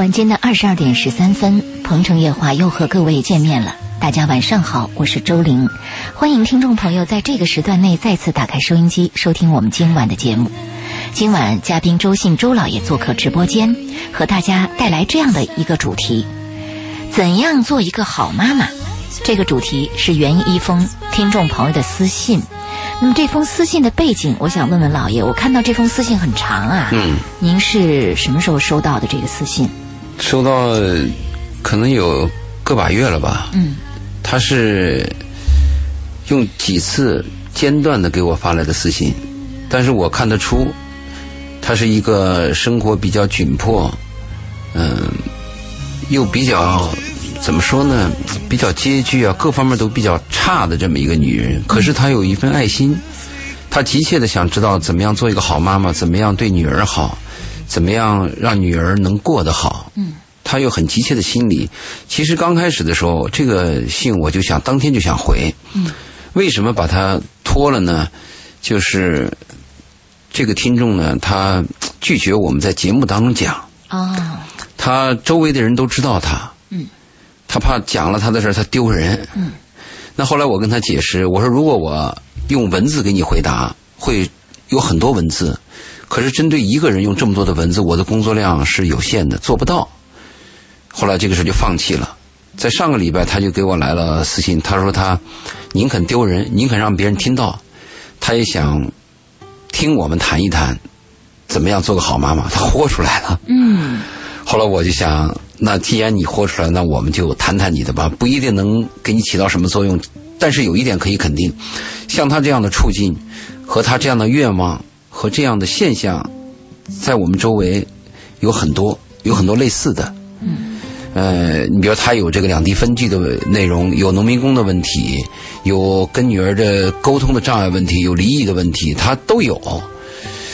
晚间的二十二点十三分，鹏城夜话又和各位见面了。大家晚上好，我是周玲，欢迎听众朋友在这个时段内再次打开收音机，收听我们今晚的节目。今晚嘉宾周信周老爷做客直播间，和大家带来这样的一个主题：怎样做一个好妈妈？这个主题是源于一封听众朋友的私信。那么这封私信的背景，我想问问老爷，我看到这封私信很长啊，嗯，您是什么时候收到的这个私信？收到可能有个把月了吧。嗯，他是用几次间断的给我发来的私信，但是我看得出，他是一个生活比较窘迫，嗯，又比较怎么说呢，比较拮据啊，各方面都比较差的这么一个女人。可是她有一份爱心，她急切的想知道怎么样做一个好妈妈，怎么样对女儿好，怎么样让女儿能过得好。嗯，她有很急切的心理。其实刚开始的时候，这个信我就想当天就想回。嗯，为什么把它拖了呢？就是这个听众呢，他拒绝我们在节目当中讲。哦，他周围的人都知道他，嗯，他怕讲了他的事儿他丢人，嗯，那后来我跟他解释，我说如果我用文字给你回答，会有很多文字，可是针对一个人用这么多的文字，我的工作量是有限的，做不到。后来这个事就放弃了。在上个礼拜，他就给我来了私信，他说他宁肯丢人，宁肯让别人听到，他也想听我们谈一谈怎么样做个好妈妈。他豁出来了。嗯，后来我就想，那既然你豁出来，那我们就谈谈你的吧，不一定能给你起到什么作用，但是有一点可以肯定，像他这样的处境，和他这样的愿望和这样的现象，在我们周围有很多，有很多类似的。嗯。呃，你比如他有这个两地分居的内容，有农民工的问题，有跟女儿的沟通的障碍问题，有离异的问题，他都有。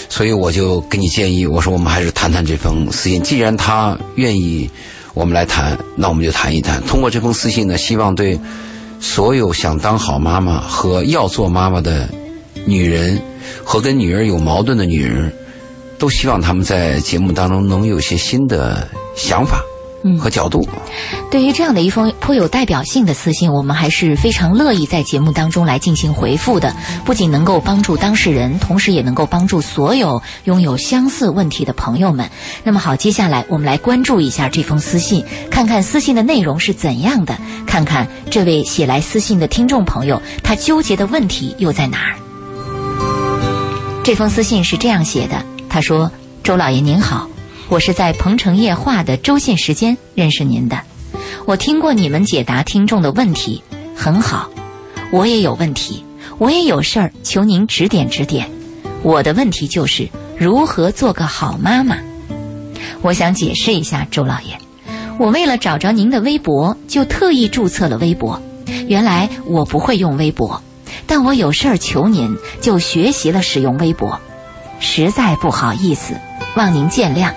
所以我就给你建议，我说我们还是谈谈这封私信。既然他愿意我们来谈，那我们就谈一谈。通过这封私信呢，希望对所有想当好妈妈和要做妈妈的女人，和跟女儿有矛盾的女人，都希望他们在节目当中能有些新的想法和角度。对于这样的一封颇有代表性的私信，我们还是非常乐意在节目当中来进行回复的。不仅能够帮助当事人，同时也能够帮助所有拥有相似问题的朋友们。那么好，接下来我们来关注一下这封私信，看看私信的内容是怎样的，看看这位写来私信的听众朋友他纠结的问题又在哪儿。这封私信是这样写的，他说：“周老爷您好。”我是在鹏城夜话的周信时间认识您的，我听过你们解答听众的问题，很好。我也有问题，我也有事儿，求您指点指点。我的问题就是如何做个好妈妈。我想解释一下，周老爷，我为了找着您的微博，就特意注册了微博。原来我不会用微博，但我有事儿求您，就学习了使用微博。实在不好意思，望您见谅。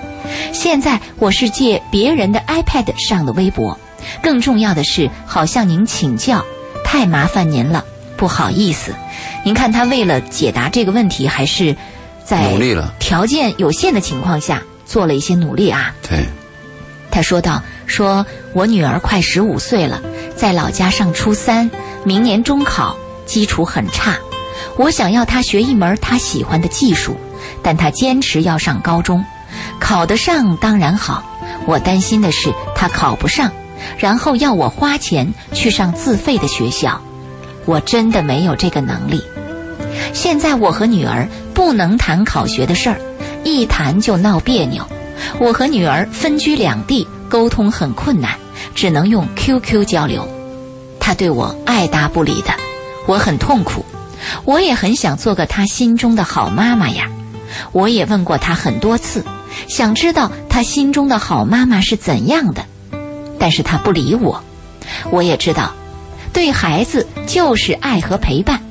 现在我是借别人的 iPad 上的微博，更重要的是，好向您请教，太麻烦您了，不好意思。您看他为了解答这个问题，还是在努力了条件有限的情况下做了一些努力啊。对，他说道：“说我女儿快十五岁了，在老家上初三，明年中考，基础很差。我想要他学一门他喜欢的技术，但他坚持要上高中。”考得上当然好，我担心的是他考不上，然后要我花钱去上自费的学校，我真的没有这个能力。现在我和女儿不能谈考学的事儿，一谈就闹别扭。我和女儿分居两地，沟通很困难，只能用 QQ 交流。他对我爱答不理的，我很痛苦。我也很想做个她心中的好妈妈呀。我也问过她很多次。想知道他心中的好妈妈是怎样的，但是他不理我。我也知道，对孩子就是爱和陪伴，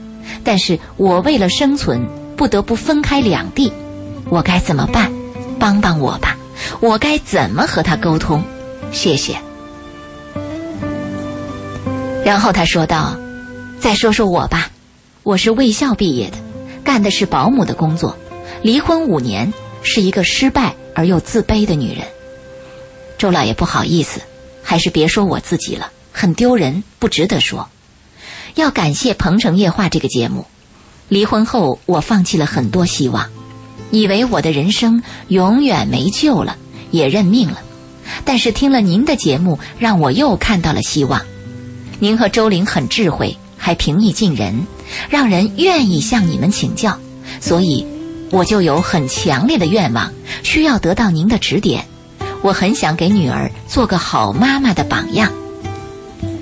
但是我为了生存不得不分开两地，我该怎么办？帮帮我吧！我该怎么和他沟通？谢谢。然后他说道：“再说说我吧，我是卫校毕业的，干的是保姆的工作，离婚五年。”是一个失败而又自卑的女人。周老爷不好意思，还是别说我自己了，很丢人，不值得说。要感谢《鹏城夜话》这个节目。离婚后，我放弃了很多希望，以为我的人生永远没救了，也认命了。但是听了您的节目，让我又看到了希望。您和周玲很智慧，还平易近人，让人愿意向你们请教。所以，我就有很强烈的愿望，需要得到您的指点。我很想给女儿做个好妈妈的榜样。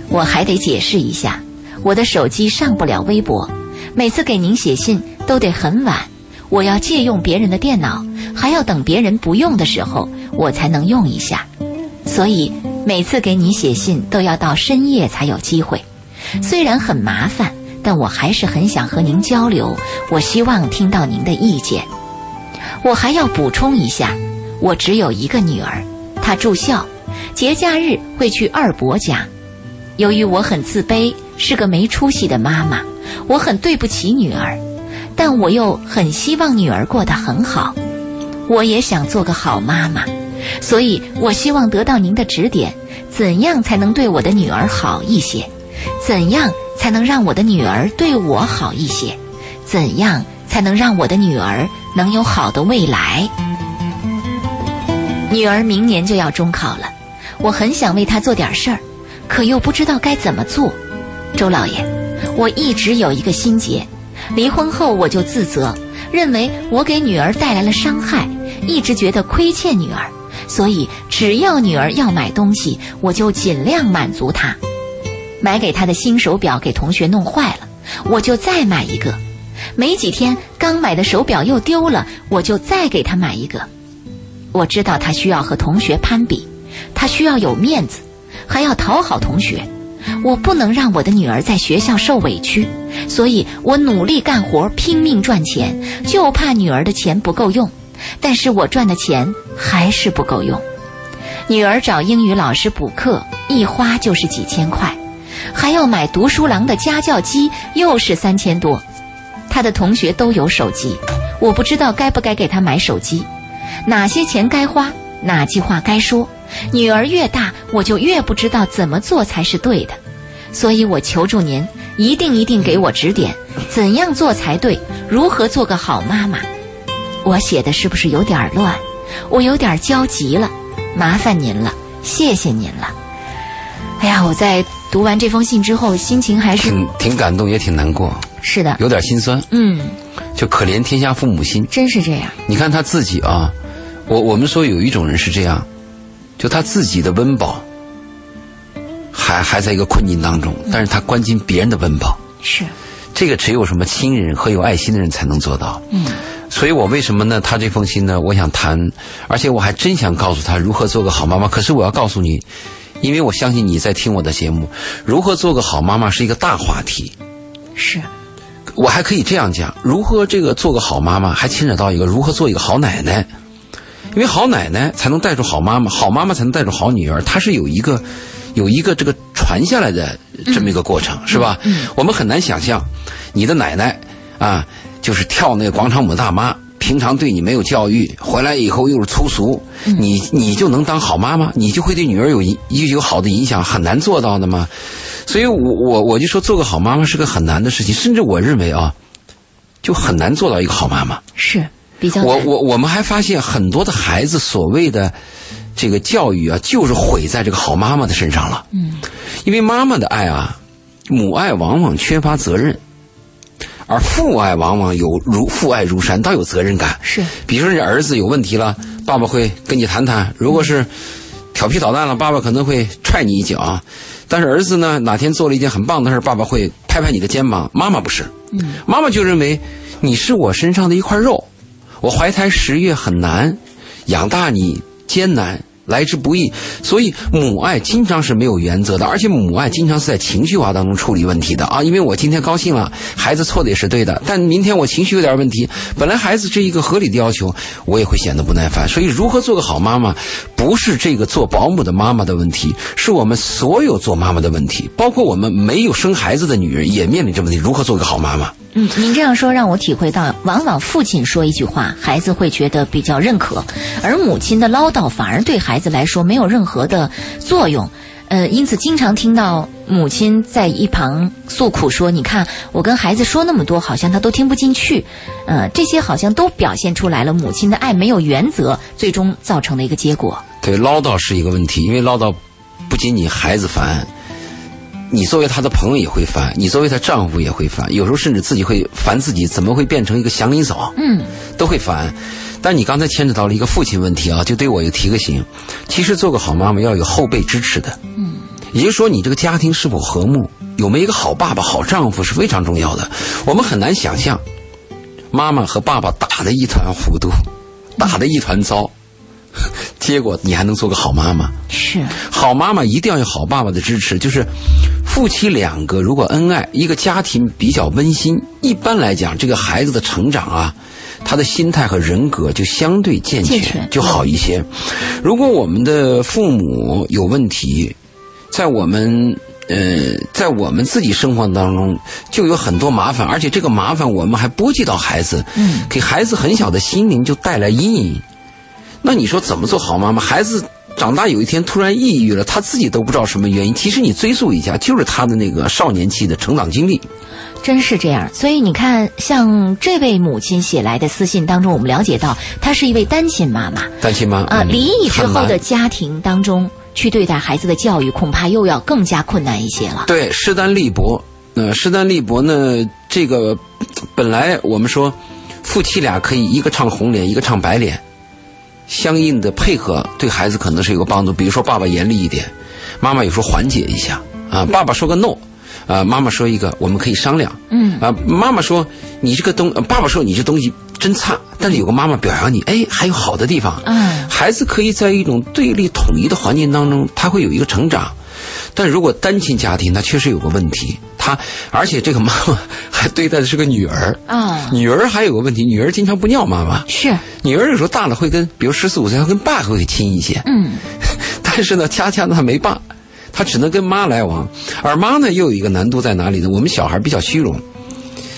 我还得解释一下，我的手机上不了微博，每次给您写信都得很晚，我要借用别人的电脑，还要等别人不用的时候，我才能用一下。所以每次给你写信都要到深夜才有机会，虽然很麻烦，但我还是很想和您交流。我希望听到您的意见。我还要补充一下，我只有一个女儿，她住校，节假日会去二伯家。由于我很自卑，是个没出息的妈妈，我很对不起女儿，但我又很希望女儿过得很好。我也想做个好妈妈。所以，我希望得到您的指点，怎样才能对我的女儿好一些？怎样才能让我的女儿对我好一些？怎样才能让我的女儿能有好的未来？女儿明年就要中考了，我很想为她做点事儿，可又不知道该怎么做。周老爷，我一直有一个心结，离婚后我就自责，认为我给女儿带来了伤害，一直觉得亏欠女儿。所以，只要女儿要买东西，我就尽量满足她。买给他的新手表给同学弄坏了，我就再买一个。没几天，刚买的手表又丢了，我就再给他买一个。我知道他需要和同学攀比，他需要有面子，还要讨好同学。我不能让我的女儿在学校受委屈，所以我努力干活，拼命赚钱，就怕女儿的钱不够用。但是我赚的钱还是不够用，女儿找英语老师补课，一花就是几千块，还要买读书郎的家教机，又是三千多。他的同学都有手机，我不知道该不该给他买手机，哪些钱该花，哪句话该说。女儿越大，我就越不知道怎么做才是对的，所以我求助您，一定一定给我指点，怎样做才对，如何做个好妈妈。我写的是不是有点乱？我有点焦急了，麻烦您了，谢谢您了。哎呀，我在读完这封信之后，心情还是挺挺感动，也挺难过。是的，有点心酸。嗯，就可怜天下父母心，真是这样。你看他自己啊，我我们说有一种人是这样，就他自己的温饱还还在一个困境当中，但是他关心别人的温饱。是，这个只有什么亲人和有爱心的人才能做到。嗯。所以我为什么呢？他这封信呢，我想谈，而且我还真想告诉他如何做个好妈妈。可是我要告诉你，因为我相信你在听我的节目，如何做个好妈妈是一个大话题。是，我还可以这样讲：如何这个做个好妈妈，还牵扯到一个如何做一个好奶奶。因为好奶奶才能带出好妈妈，好妈妈才能带出好女儿。它是有一个，有一个这个传下来的这么一个过程，是吧？嗯。我们很难想象，你的奶奶啊。就是跳那个广场舞大妈，平常对你没有教育，回来以后又是粗俗，你你就能当好妈妈？你就会对女儿有一有好的影响？很难做到的吗？所以我我我就说做个好妈妈是个很难的事情，甚至我认为啊，就很难做到一个好妈妈。是比较我我我们还发现很多的孩子所谓的这个教育啊，就是毁在这个好妈妈的身上了。嗯，因为妈妈的爱啊，母爱往往缺乏责任。而父爱往往有如父爱如山，倒有责任感。是，比如说你儿子有问题了，爸爸会跟你谈谈；如果是调皮捣蛋了，爸爸可能会踹你一脚。但是儿子呢，哪天做了一件很棒的事，爸爸会拍拍你的肩膀。妈妈不是，嗯，妈妈就认为你是我身上的一块肉，我怀胎十月很难，养大你艰难。来之不易，所以母爱经常是没有原则的，而且母爱经常是在情绪化当中处理问题的啊！因为我今天高兴了，孩子错的也是对的，但明天我情绪有点问题，本来孩子这一个合理的要求，我也会显得不耐烦。所以，如何做个好妈妈，不是这个做保姆的妈妈的问题，是我们所有做妈妈的问题，包括我们没有生孩子的女人也面临这问题：如何做个好妈妈？嗯，您这样说让我体会到，往往父亲说一句话，孩子会觉得比较认可，而母亲的唠叨反而对孩子来说没有任何的作用。呃，因此经常听到母亲在一旁诉苦说：“你看，我跟孩子说那么多，好像他都听不进去。”呃，这些好像都表现出来了母亲的爱没有原则，最终造成的一个结果。对，唠叨是一个问题，因为唠叨不仅仅孩子烦，你作为她的朋友也会烦，你作为她丈夫也会烦，有时候甚至自己会烦自己，怎么会变成一个祥林嫂？嗯，都会烦。但你刚才牵扯到了一个父亲问题啊，就对我有提个醒。其实做个好妈妈要有后辈支持的，嗯，也就是说你这个家庭是否和睦，有没有一个好爸爸、好丈夫是非常重要的。我们很难想象，妈妈和爸爸打得一团糊涂，打得一团糟，结果你还能做个好妈妈？是好妈妈一定要有好爸爸的支持，就是夫妻两个如果恩爱，一个家庭比较温馨，一般来讲，这个孩子的成长啊，他的心态和人格就相对健全，就好一些。如果我们的父母有问题，在我们呃，在我们自己生活当中就有很多麻烦，而且这个麻烦我们还波及到孩子，嗯，给孩子很小的心灵就带来阴影。那你说怎么做好妈妈？孩子长大有一天突然抑郁了，他自己都不知道什么原因。其实你追溯一下，就是他的那个少年期的成长经历。真是这样。所以你看，像这位母亲写来的私信当中，我们了解到，她是一位单亲妈妈单亲妈妈？啊，嗯离异之后的家庭当中去对待孩子的教育，恐怕又要更加困难一些了。对，势单力薄。呃，势单力薄呢，这个本来我们说夫妻俩可以一个唱红脸，一个唱白脸，相应的配合对孩子可能是有个帮助。比如说爸爸严厉一点，妈妈有时候缓解一下啊。爸爸说个 no，啊，妈妈说一个我们可以商量。嗯啊，妈妈说你这个东，呃爸爸说你这东西真差，但是有个妈妈表扬你，哎，还有好的地方。嗯孩子可以在一种对立统一的环境当中，他会有一个成长。但如果单亲家庭，那确实有个问题，他而且这个妈妈 还对待的是个女儿，啊，女儿还有个问题，女儿经常不尿妈妈，是。女儿有时候大了会跟，比如十四五岁，她跟爸会亲一些，嗯。但是呢，恰恰呢他没爸，她只能跟妈来往，而妈呢又有一个难度在哪里呢？我们小孩比较虚荣，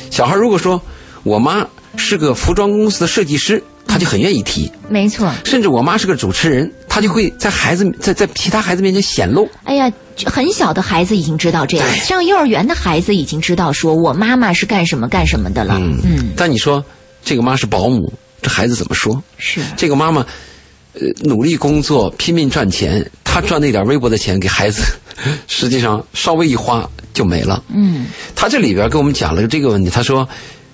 小孩如果说我妈是个服装公司的设计师，他就很愿意提，没错。甚至我妈是个主持人，他就会在孩子在在其他孩子面前显露。哎呀，很小的孩子已经知道这样，上幼儿园的孩子已经知道说我妈妈是干什么干什么的了。嗯嗯，但你说这个妈是保姆，这孩子怎么说？是这个妈妈，呃，努力工作，拼命赚钱，她赚那点微薄的钱给孩子，实际上稍微一花就没了。嗯他这里边给我们讲了这个问题，他说。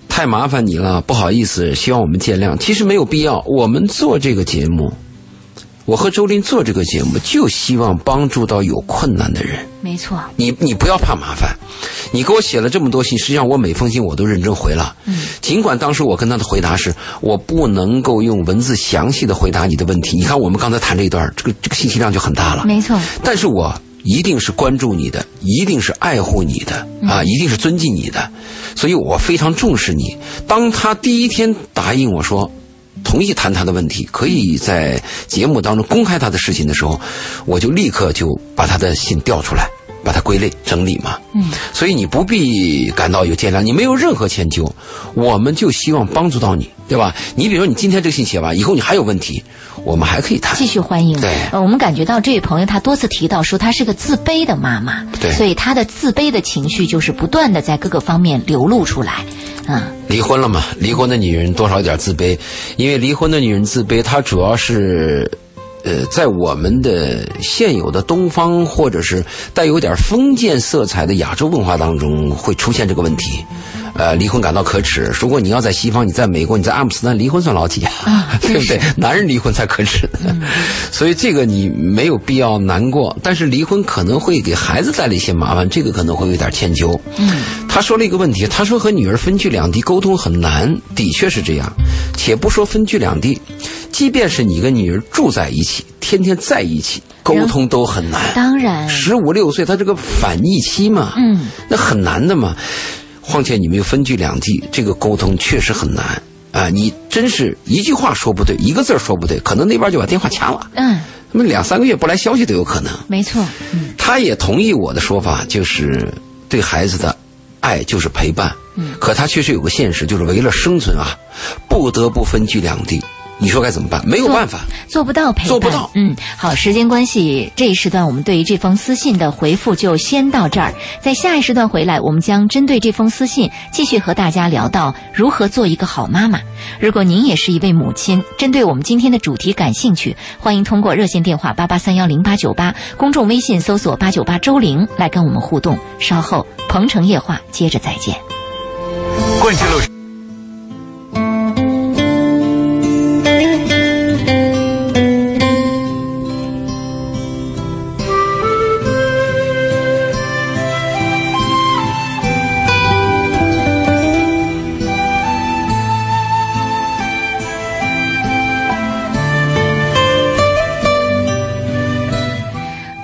太麻烦你了，不好意思，希望我们见谅。其实没有必要，我们做这个节目，我和周林做这个节目，就希望帮助到有困难的人。没错。你你不要怕麻烦，你给我写了这么多信，实际上我每封信我都认真回了。嗯，尽管当时我跟他的回答是我不能够用文字详细的回答你的问题。你看我们刚才谈这一段，这个这个信息量就很大了。没错。但是我一定是关注你的，一定是爱护你的啊，一定是尊敬你的，所以我非常重视你。当他第一天答应我说。同意谈他的问题，可以在节目当中公开他的事情的时候，我就立刻就把他的信调出来，把它归类整理嘛。嗯，所以你不必感到有见谅，你没有任何歉疚，我们就希望帮助到你，对吧？你比如说你今天这个信写完以后，你还有问题，我们还可以谈。继续欢迎。对呃，我们感觉到这位朋友他多次提到说她是个自卑的妈妈，对所以她的自卑的情绪就是不断的在各个方面流露出来，嗯，离婚了嘛？离婚的女人多少有点自卑，因为离婚的女人自卑，她主要是，呃，在我们的现有的东方或者是带有点封建色彩的亚洲文化当中会出现这个问题。呃，离婚感到可耻。如果你要在西方，你在美国，你在阿姆斯特丹离婚算老几啊 对不对？男人离婚才可耻呢。所以这个你没有必要难过，但是离婚可能会给孩子带来一些麻烦，这个可能会有点迁就。嗯，他说了一个问题，他说和女儿分居两地沟通很难，的确是这样。且不说分居两地，即便是你跟女儿住在一起，天天在一起，沟通都很难。当然，十五六岁，他这个反逆期嘛，嗯，那很难的嘛。况且你们又分居两地，这个沟通确实很难啊！你真是一句话说不对，一个字儿说不对，可能那边就把电话掐了，嗯，那么两三个月不来消息都有可能。没错，嗯他也同意我的说法，就是对孩子的爱就是陪伴，嗯，可他确实有个现实，就是为了生存啊，不得不分居两地。你说该怎么办？没有办法，做不到陪伴，做不到。嗯，好，时间关系，这一时段我们对于这封私信的回复就先到这儿。在下一时段回来，我们将针对这封私信继续和大家聊到如何做一个好妈妈。如果您也是一位母亲，针对我们今天的主题感兴趣，欢迎通过热线电话八八三幺零八九八，公众微信搜索八九八周玲来跟我们互动。稍后，鹏城夜话接着再见。冠军路。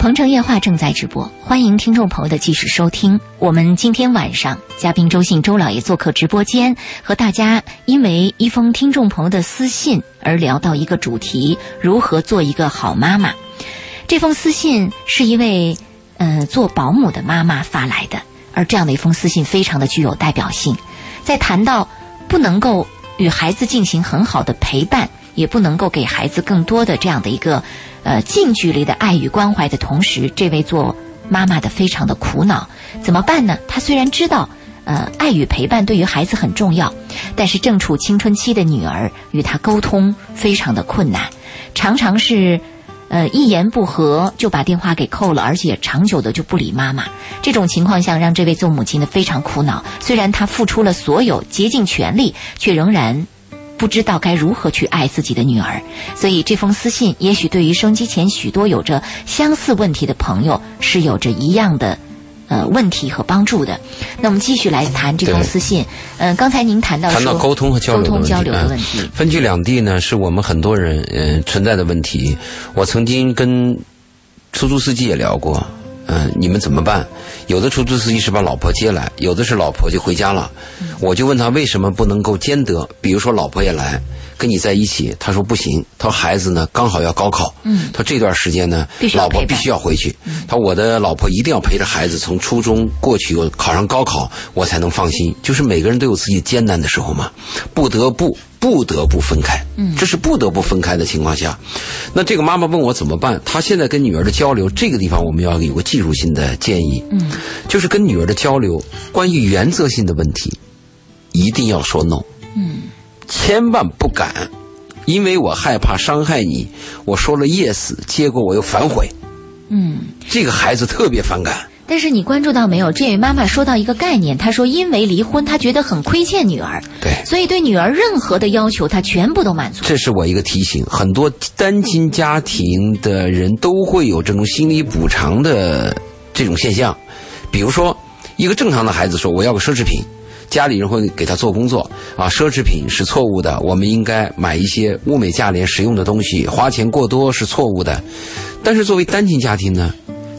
鹏城夜话正在直播，欢迎听众朋友的继续收听。我们今天晚上嘉宾周信周老爷做客直播间，和大家因为一封听众朋友的私信而聊到一个主题：如何做一个好妈妈。这封私信是一位呃做保姆的妈妈发来的，而这样的一封私信非常的具有代表性。在谈到不能够与孩子进行很好的陪伴，也不能够给孩子更多的这样的一个。呃，近距离的爱与关怀的同时，这位做妈妈的非常的苦恼，怎么办呢？她虽然知道，呃，爱与陪伴对于孩子很重要，但是正处青春期的女儿与她沟通非常的困难，常常是，呃，一言不合就把电话给扣了，而且长久的就不理妈妈。这种情况下，让这位做母亲的非常苦恼。虽然她付出了所有，竭尽全力，却仍然。不知道该如何去爱自己的女儿，所以这封私信也许对于生机前许多有着相似问题的朋友是有着一样的，呃问题和帮助的。那我们继续来谈这封私信。嗯，刚才您谈到谈到沟通和交流沟通交流的问题，分居两地呢是我们很多人嗯存在的问题。我曾经跟出租司机也聊过。嗯，你们怎么办？有的出租司机是把老婆接来，有的是老婆就回家了。我就问他为什么不能够兼得？比如说老婆也来跟你在一起，他说不行。他说孩子呢刚好要高考，嗯，他这段时间呢，老婆必须要回去。他说我的老婆一定要陪着孩子从初中过去，考上高考，我才能放心。就是每个人都有自己艰难的时候嘛，不得不。不得不分开，嗯，这是不得不分开的情况下，那这个妈妈问我怎么办？她现在跟女儿的交流，这个地方我们要有个技术性的建议，嗯，就是跟女儿的交流，关于原则性的问题，一定要说 no，嗯，千万不敢，因为我害怕伤害你，我说了 yes，结果我又反悔，嗯，这个孩子特别反感。但是你关注到没有？这位妈妈说到一个概念，她说因为离婚，她觉得很亏欠女儿，对，所以对女儿任何的要求，她全部都满足。这是我一个提醒，很多单亲家庭的人都会有这种心理补偿的这种现象。比如说，一个正常的孩子说我要个奢侈品，家里人会给他做工作啊，奢侈品是错误的，我们应该买一些物美价廉、实用的东西，花钱过多是错误的。但是作为单亲家庭呢？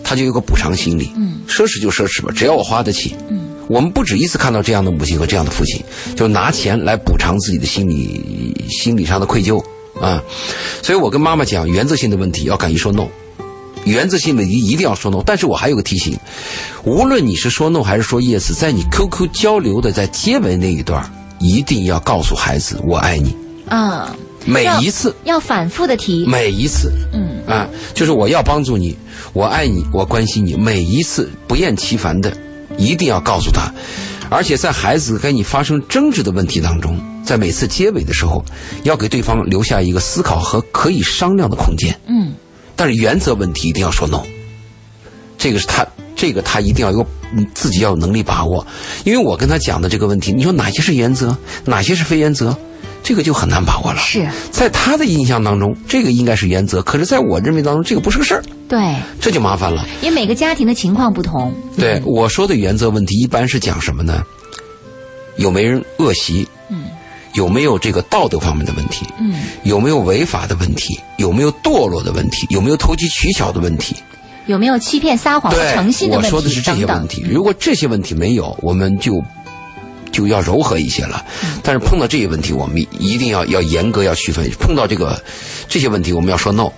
他就有个补偿心理，嗯，奢侈就奢侈吧，只要我花得起，嗯，我们不止一次看到这样的母亲和这样的父亲，就拿钱来补偿自己的心理心理上的愧疚啊，所以我跟妈妈讲，原则性的问题要敢于说 no，原则性的一一定要说 no，但是我还有个提醒，无论你是说 no 还是说 yes，在你 QQ 交流的在结尾那一段，一定要告诉孩子我爱你，啊，每一次。要反复的提，每一次，嗯。啊，就是我要帮助你。我爱你，我关心你，每一次不厌其烦的，一定要告诉他，而且在孩子跟你发生争执的问题当中，在每次结尾的时候，要给对方留下一个思考和可以商量的空间。嗯，但是原则问题一定要说 no，这个是他，这个他一定要有自己要有能力把握，因为我跟他讲的这个问题，你说哪些是原则，哪些是非原则？这个就很难把握了。是在他的印象当中，这个应该是原则，可是在我认为当中，这个不是个事儿。对，这就麻烦了。因为每个家庭的情况不同。对我说的原则问题，一般是讲什么呢？有没人恶习？嗯。有没有这个道德方面的问题？嗯。有没有违法的问题？有没有堕落的问题？有没有投机取巧的问题？有没有欺骗、撒谎、不诚信的问题？我说的是这些问题。如果这些问题没有，我们就。就要柔和一些了，但是碰到这些问题，我们一定要要严格要区分。碰到这个这些问题，我们要说 no。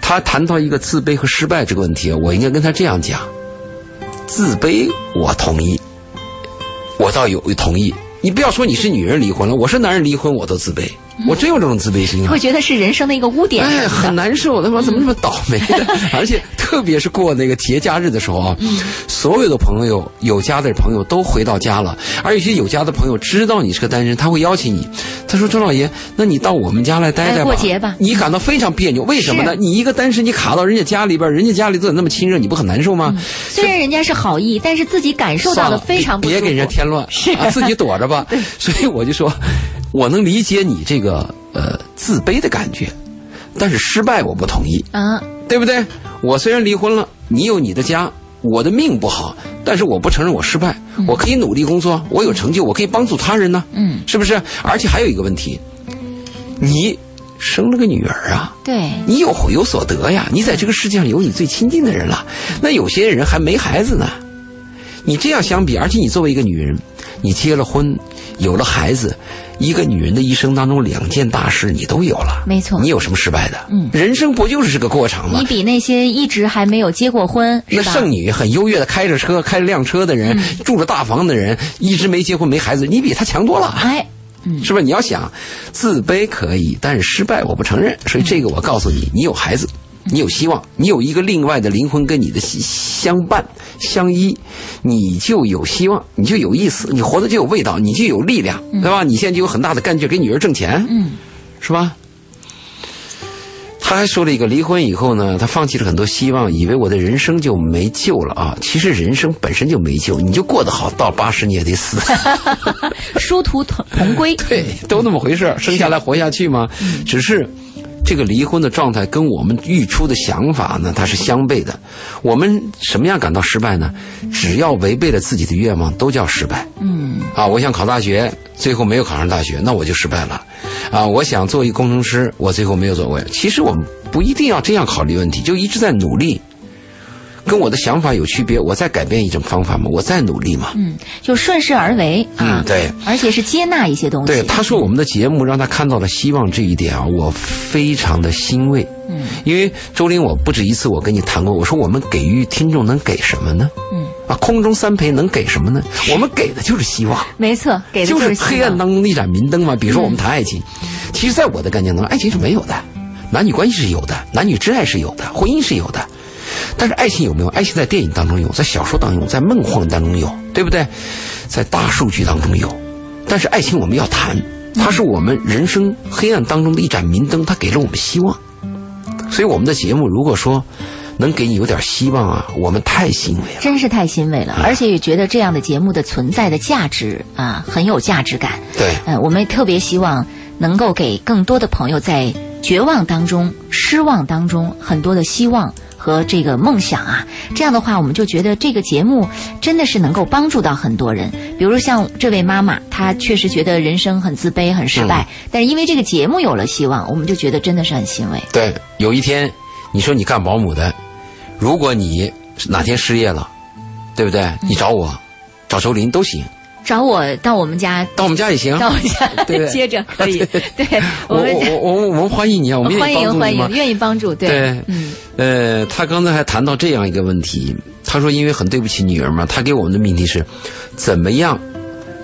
他谈到一个自卑和失败这个问题，我应该跟他这样讲：自卑我同意，我倒有同意。你不要说你是女人离婚了，我是男人离婚我都自卑，我真有这种自卑心啊会。觉得是人生的一个污点。哎，很难受，他妈怎么这么倒霉的？而且特别是过那个节假日的时候啊，所有的朋友有家的朋友都回到家了，而有些有家的朋友知道你是个单身，他会邀请你。他说：“周老爷，那你到我们家来待待吧，哎过节吧你感到非常别扭，为什么呢？你一个单身，你卡到人家家里边，人家家里都那么亲热，你不很难受吗？虽然人家是好意，但是自己感受到了，非常不。别别给人家添乱，啊，自己躲着吧。所以我就说，我能理解你这个呃自卑的感觉，但是失败我不同意，啊，对不对？我虽然离婚了，你有你的家，我的命不好，但是我不承认我失败，我可以努力工作，我有成就，我可以帮助他人呢，嗯，是不是？而且还有一个问题，你生了个女儿啊。对，你有有所得呀，你在这个世界上有你最亲近的人了。那有些人还没孩子呢，你这样相比，而且你作为一个女人，你结了婚，有了孩子，一个女人的一生当中两件大事你都有了，没错你有什么失败的？嗯人生不就是这个过程吗你？比那些一直还没有结过婚？那剩女很优越的开着车、开着辆车的人，住着大房的人，一直没结婚没孩子，你比他强多了。哎，是不是？你要想自卑可以，但是失败我不承认。所以这个我告诉你，你有孩子，你有希望，你有一个另外的灵魂跟你的相伴相依，你就有希望，你就有意思，你活得就有味道，你就有力量，对吧？你现在就有很大的干劲，给女儿挣钱，嗯，是吧？他还说了一个，离婚以后呢，他放弃了很多希望，以为我的人生就没救了啊！其实人生本身就没救，你就过得好，到八十你也得死。殊途同同归。对，都那么回事生下来活下去嘛？只是这个离婚的状态跟我们预出的想法呢，它是相悖的。我们什么样感到失败呢？只要违背了自己的愿望，都叫失败。嗯，啊，我想考大学，最后没有考上大学，那我就失败了。啊，我想做一工程师，我最后没有做过。其实我们不一定要这样考虑问题，就一直在努力。跟我的想法有区别，我再改变一种方法嘛，我再努力嘛。嗯，就顺势而为啊。嗯对，而且是接纳一些东西。对，他说我们的节目让他看到了希望这一点啊，我非常的欣慰。嗯，因为周林，我不止一次我跟你谈过，我说我们给予听众能给什么呢？嗯，啊，空中三陪能给什么呢？我们给的就是希望。没错，给的就是黑暗当中的一盏明灯嘛。比如说我们谈爱情，其实，在我的概念当中，爱情是没有的，男女关系是有的，男女之爱是有的，婚姻是有的。但是爱情有没有？爱情在电影当中有，在小说当中有，在梦幻当中有，对不对？在大数据当中有。但是爱情我们要谈，它是我们人生黑暗当中的一盏明灯，它给了我们希望。所以我们的节目如果说能给你有点希望啊，我们太欣慰了。真是太欣慰了，而且也觉得这样的节目的存在的价值啊，很有价值感。对，呃，我们特别希望能够给更多的朋友在绝望当中、失望当中很多的希望和这个梦想啊。这样的话，我们就觉得这个节目真的是能够帮助到很多人。比如像这位妈妈，她确实觉得人生很自卑、很失败，但是因为这个节目有了希望，我们就觉得真的是很欣慰。对，有一天你说你干保姆的，如果你哪天失业了，对不对？你找我，找周林都行，找我到我们家，到我们家也行。到我们家 接着可以，对。我我们我我们欢迎你啊，我们愿欢迎欢迎，。愿意帮助，对，对。嗯，呃，他刚才还谈到这样一个问题，他说因为很对不起女儿嘛，他给我们的命题是，怎么样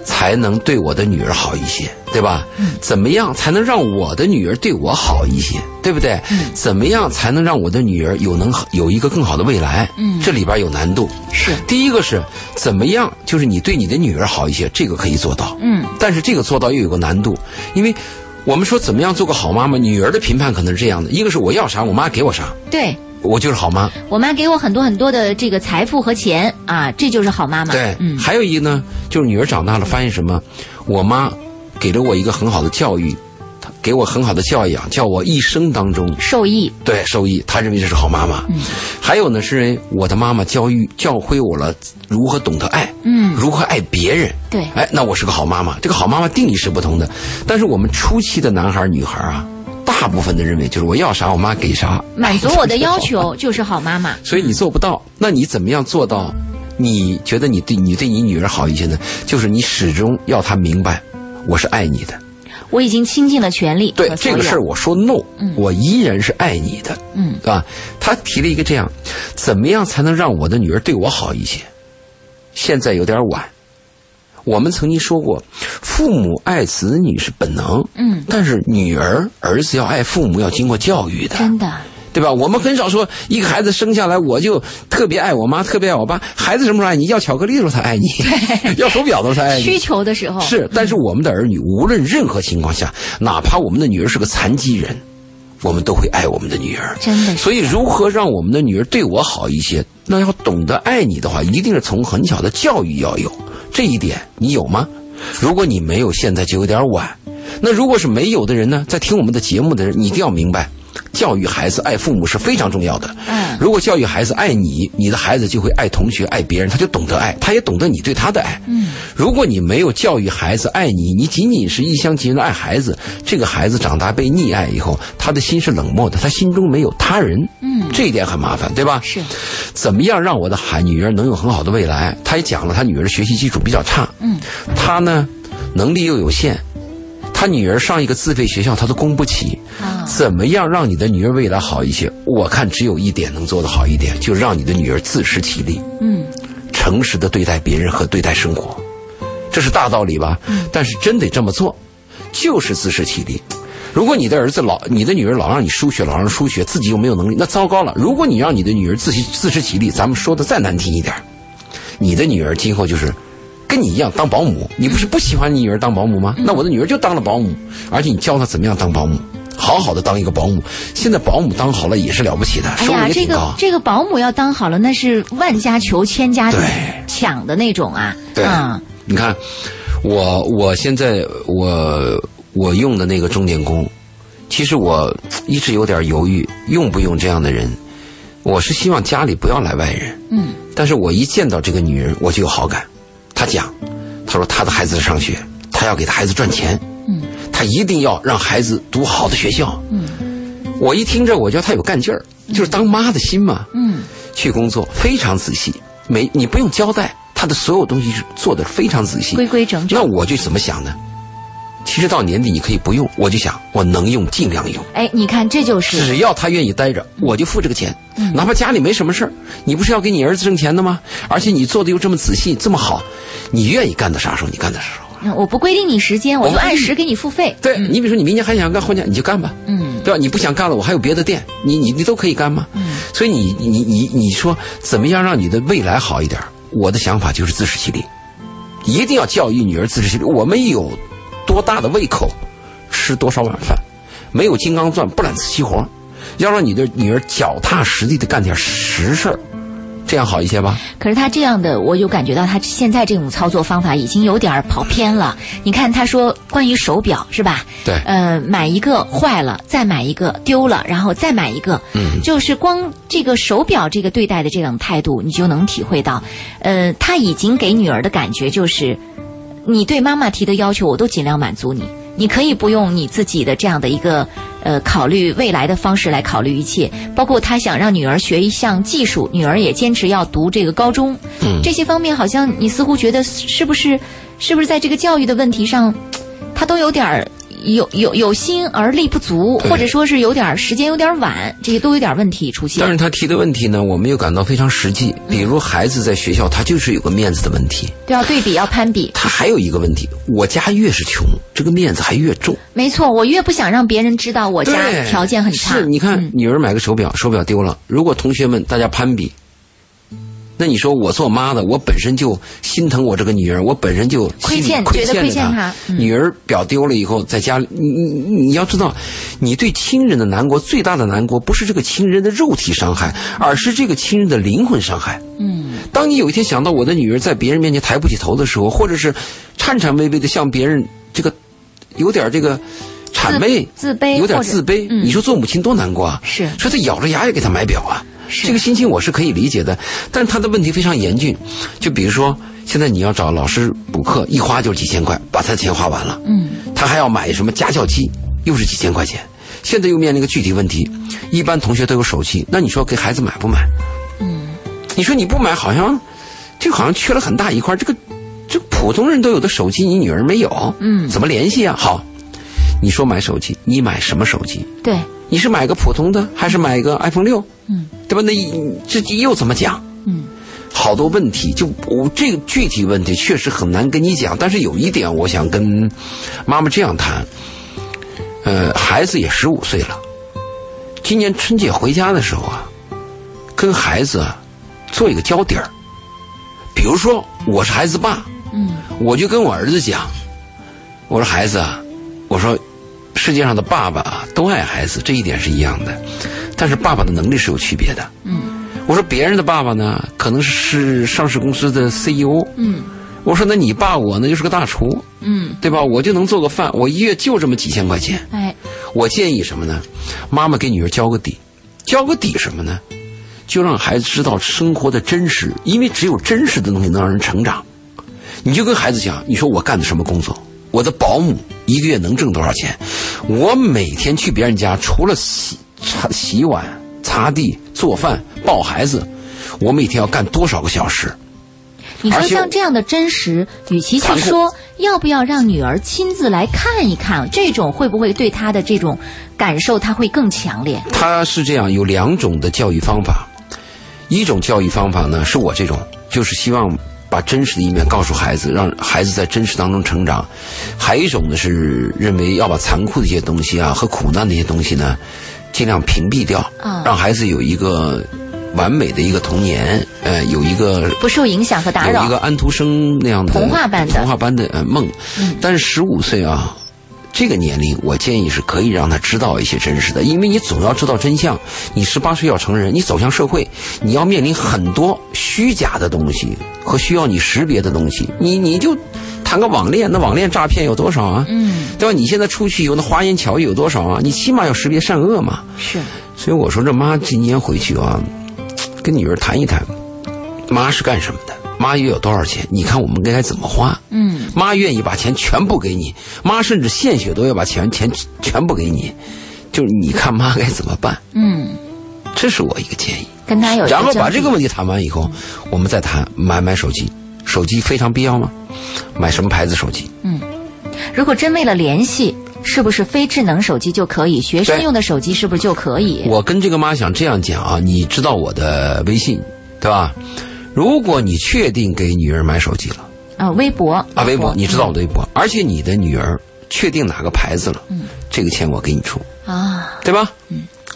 才能对我的女儿好一些，对吧？嗯怎么样才能让我的女儿对我好一些，对不对？嗯怎么样才能让我的女儿有能有一个更好的未来？嗯这里边有难度。是，第一个是怎么样，就是你对你的女儿好一些，这个可以做到。嗯，但是这个做到又有个难度，因为我们说怎么样做个好妈妈，女儿的评判可能是这样的：一个是我要啥，我妈给我啥，对。我就是好妈。我妈给我很多很多的这个财富和钱啊，这就是好妈妈。对，嗯，还有一个呢，就是女儿长大了，发现什么？我妈给了我一个很好的教育，她给我很好的教养，叫我一生当中受益。对受益。她认为这是好妈妈。嗯，还有呢，是我的妈妈教育教会我了如何懂得爱，嗯，如何爱别人。对哎，那我是个好妈妈。这个好妈妈定义是不同的，但是我们初期的男孩女孩儿啊，大部分的认为就是我要啥，我妈给啥，满足 我的要求 就是好妈妈。所以你做不到，那你怎么样做到？你觉得你对你对你女儿好一些呢？就是你始终要她明白，我是爱你的。我已经倾尽了全力对这个事儿，我说 no，、我依然是爱你的，嗯，对吧？他提了一个这样，怎么样才能让我的女儿对我好一些？现在有点晚，我们曾经说过，父母爱子女是本能，嗯，但是女儿儿子要爱父母，要经过教育的，真的，对吧？我们很少说一个孩子生下来我就特别爱我妈，特别爱我爸。孩子什么时候爱你？要巧克力的时候才爱你，要手表的时候才爱你。需求的时候是，但是我们的儿女无论任何情况下，哪怕我们的女儿是个残疾人，我们都会爱我们的女儿。真的是所以，如何让我们的女儿对我好一些？那要懂得爱你的话，一定是从很小的教育要有这一点，你有吗？如果你没有，现在就有点晚。那如果是没有的人呢？在听我们的节目的人，你一定要明白，教育孩子爱父母是非常重要的。嗯如果教育孩子爱你，你的孩子就会爱同学、爱别人，他就懂得爱，他也懂得你对他的爱。嗯，如果你没有教育孩子爱你，你仅仅是一厢情愿的爱孩子，这个孩子长大被溺爱以后，他的心是冷漠的，他心中没有他人。嗯这一点很麻烦，对吧？是，怎么样让我的孩女儿能有很好的未来？他也讲了，他女儿学习基础比较差，嗯，他呢能力又有限，他女儿上一个自费学校他都供不起。啊，怎么样让你的女儿未来好一些？我看只有一点能做得好一点，就让你的女儿自食其力，嗯诚实的对待别人和对待生活，这是大道理吧？嗯但是真得这么做，就是自食其力。如果你的儿子老，你的女儿老让你输血，老让输血，自己又没有能力，那糟糕了。如果你让你的女儿自食自食其力，咱们说的再难听一点，你的女儿今后就是跟你一样当保姆。你不是不喜欢你女儿当保姆吗？那我的女儿就当了保姆，而且你教她怎么样当保姆，好好的当一个保姆。现在保姆当好了也是了不起的，收入哎呀，这个也挺高。这个保姆要当好了，那是万家求千家对抢的那种啊，对啊，你看，我我现在我我用的那个钟点工，其实我一直有点犹豫，用不用这样的人。我是希望家里不要来外人，嗯，但是我一见到这个女人，我就有好感。她讲，她说她的孩子上学，她要给她孩子赚钱，嗯，她一定要让孩子读好的学校，嗯，我一听这，我觉得她有干劲儿，就是当妈的心嘛，嗯，去工作非常仔细，没你不用交代，她的所有东西是做的非常仔细，规规整整那。我就怎么想呢？其实到年底你可以不用，我就想我能用尽量用，哎，你看，这就是只要他愿意待着，我就付这个钱，哪怕家里没什么事儿，你不是要给你儿子挣钱的吗？而且你做的又这么仔细，这么好，你愿意干到啥时候你干到啥时候。嗯我不规定你时间，我就按时给你付费。对你比如说你明年还想干后年，你就干吧，嗯对吧？你不想干了，我还有别的店，你你你都可以干吗？嗯所以你你你你说怎么样让你的未来好一点？我的想法就是自食其力，一定要教育女儿自食其力。我们有多大的胃口，吃多少碗饭，没有金刚钻不揽瓷器活，要让你的女儿脚踏实地的干点实事儿，这样好一些吧？可是他这样的，我就感觉到他现在这种操作方法已经有点跑偏了。你看他说关于手表是吧？对呃，买一个坏了，再买一个丢了，然后再买一个，嗯就是光这个手表这个对待的这种态度，你就能体会到，呃，他已经给女儿的感觉就是，你对妈妈提的要求我都尽量满足你。你可以不用你自己的这样的一个呃考虑未来的方式来考虑一切，包括他想让女儿学一项技术，女儿也坚持要读这个高中，嗯这些方面好像你似乎觉得是不是是不是在这个教育的问题上，他都有点儿有有有心而力不足，或者说是有点儿时间有点儿晚，这些都有点儿问题出现。但是他提的问题呢，我们又感到非常实际。比如孩子在学校，他就是有个面子的问题。都要对比，要攀比。他还有一个问题，我家越是穷，这个面子还越重。没错，我越不想让别人知道我家条件很差。是，你看、嗯女儿买个手表，手表丢了，如果同学们大家攀比，那你说我做妈的，我本身就心疼我这个女儿，我本身就亏欠心亏觉得亏着欠她。嗯。女儿表丢了以后，在家里，你你你你要知道，你对亲人的难过最大的难过，不是这个亲人的肉体伤害，而是这个亲人的灵魂伤害。嗯，当你有一天想到我的女儿在别人面前抬不起头的时候，或者是颤颤巍巍的向别人这个有点这个谄媚、自卑有点自卑，嗯你说做母亲多难过啊！是说他咬着牙也给他买表啊，是这个心情我是可以理解的。但是他的问题非常严峻，就比如说现在你要找老师补课，一花就是几千块，把他的钱花完了。嗯，他还要买什么家教机，又是几千块钱。现在又面临个具体问题，一般同学都有手机，那你说给孩子买不买？嗯，你说你不买，好像这好像缺了很大一块。这个这普通人都有的手机，你女儿没有，嗯怎么联系啊？好，你说买手机，你买什么手机？对，你是买个普通的，还是买个 iPhone 六？嗯对吧？那这又怎么讲？嗯好多问题，就我这个具体问题确实很难跟你讲。但是有一点，我想跟妈妈这样谈。呃，孩子也十五岁了，今年春节回家的时候啊，跟孩子做一个交底儿。比如说，我是孩子爸，嗯，我就跟我儿子讲，我说孩子啊，我说世界上的爸爸啊都爱孩子，这一点是一样的，但是爸爸的能力是有区别的。嗯，我说别人的爸爸呢，可能是上市公司的 CEO。嗯，我说那你爸我呢，就是个大厨，嗯，对吧？我就能做个饭，我一月就这么几千块钱。哎，我建议什么呢？妈妈给女儿交个底，交个底什么呢？就让孩子知道生活的真实，因为只有真实的东西能让人成长。你就跟孩子讲，你说我干的什么工作？我的保姆一个月能挣多少钱？我每天去别人家，除了洗擦洗碗、擦地、做饭、抱孩子，我每天要干多少个小时？你说像这样的真实，与其去说要不要让女儿亲自来看一看，这种会不会对她的这种感受，她会更强烈？她是这样，有两种的教育方法，一种教育方法呢是我这种，就是希望把真实的一面告诉孩子，让孩子在真实当中成长；还有一种呢是认为要把残酷的一些东西啊和苦难的一些东西呢，尽量屏蔽掉，啊让孩子有一个完美的一个童年，呃，有一个不受影响和打扰有一个安徒生那样的童话般的童话般的呃梦。但是十五岁啊，这个年龄，我建议是可以让他知道一些真实的，因为你总要知道真相。你十八岁要成人，你走向社会，你要面临很多虚假的东西和需要你识别的东西。你你就谈个网恋，那网恋诈骗有多少啊？嗯，对吧？你现在出去有那花言巧语有多少啊？你起码要识别善恶嘛。是，所以我说这妈今年回去啊，跟女儿谈一谈，妈是干什么的？妈又有多少钱？你看我们该怎么花？嗯，妈愿意把钱全部给你，妈甚至献血都要把钱钱全部给你，就是你看妈该怎么办？嗯，这是我一个建议。跟他有然后把这个问题谈完以后，我们再谈买买手机。手机非常必要吗？买什么牌子手机？嗯如果真为了联系，是不是非智能手机就可以？学生用的手机是不是就可以？我跟这个妈想这样讲啊，你知道我的微信，对吧？如果你确定给女儿买手机了啊，微博啊，微博，你知道我嗯的微博，而且你的女儿确定哪个牌子了，这个钱我给你出，啊，对吧？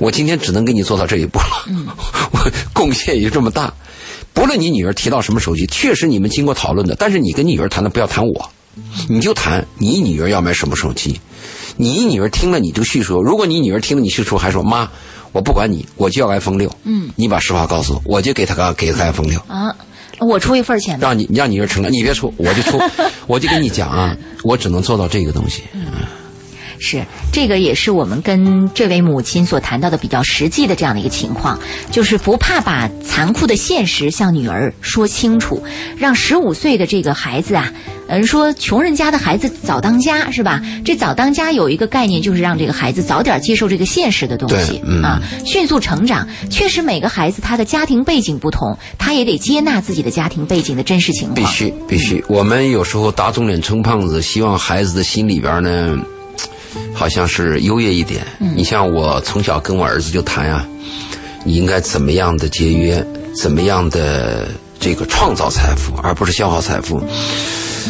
我今天只能给你做到这一步了，我贡献也这么大。不论你女儿提到什么手机，确实你们经过讨论的，但是你跟你女儿谈的不要谈我，你就谈你女儿要买什么手机。你女儿听了你这个叙述，如果你女儿听了你叙述还说妈，我不管你，我就要 iPhone 六，嗯，你把实话告诉我，我就给她个给她 iPhone 六。啊，我出一份钱。让你让你儿承担，你别出，我就出，我就跟你讲啊，我只能做到这个东西。是，这个也是我们跟这位母亲所谈到的比较实际的这样的一个情况，就是不怕把残酷的现实向女儿说清楚，让十五岁的这个孩子啊，嗯，说穷人家的孩子早当家是吧？这早当家有一个概念，就是让这个孩子早点接受这个现实的东西嗯啊，迅速成长。确实，每个孩子他的家庭背景不同，他也得接纳自己的家庭背景的真实情况。必须必须，我们有时候打肿脸充胖子，希望孩子的心里边呢，好像是优越一点。你像我从小跟我儿子就谈呀、你应该怎么样的节约，怎么样的这个创造财富，而不是消耗财富。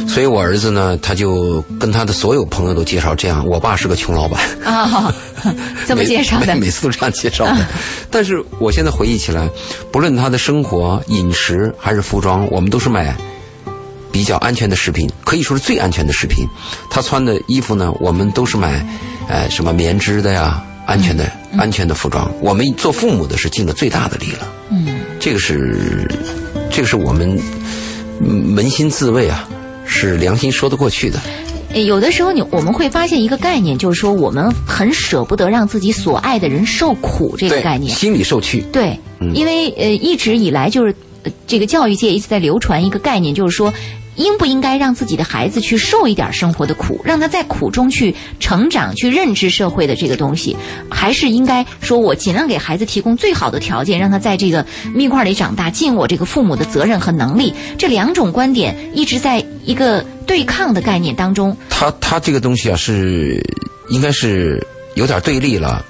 所以我儿子呢，他就跟他的所有朋友都介绍这样：我爸是个穷老板。啊，这么介绍的每每次都这样介绍的。但是我现在回忆起来，不论他的生活、饮食还是服装，我们都是买比较安全的食品，可以说是最安全的食品。他穿的衣服呢，我们都是买，呃，什么棉织的呀，安全的、安全的服装。我们做父母的是尽了最大的力了。嗯，这个是，这个是我们嗯扪心自问啊，是良心说得过去的。诶有的时候你我们会发现一个概念，就是说我们很舍不得让自己所爱的人受苦这个，概念。心理受屈。对，因为呃一直以来就是、呃这个教育界一直在流传一个概念，就是说。应不应该让自己的孩子去受一点生活的苦，让他在苦中去成长、去认知社会的这个东西，还是应该说我尽量给孩子提供最好的条件，让他在这个蜜罐里长大，尽我这个父母的责任和能力？这两种观点一直在一个对抗的概念当中。他他这个东西啊是应该是有点对立了。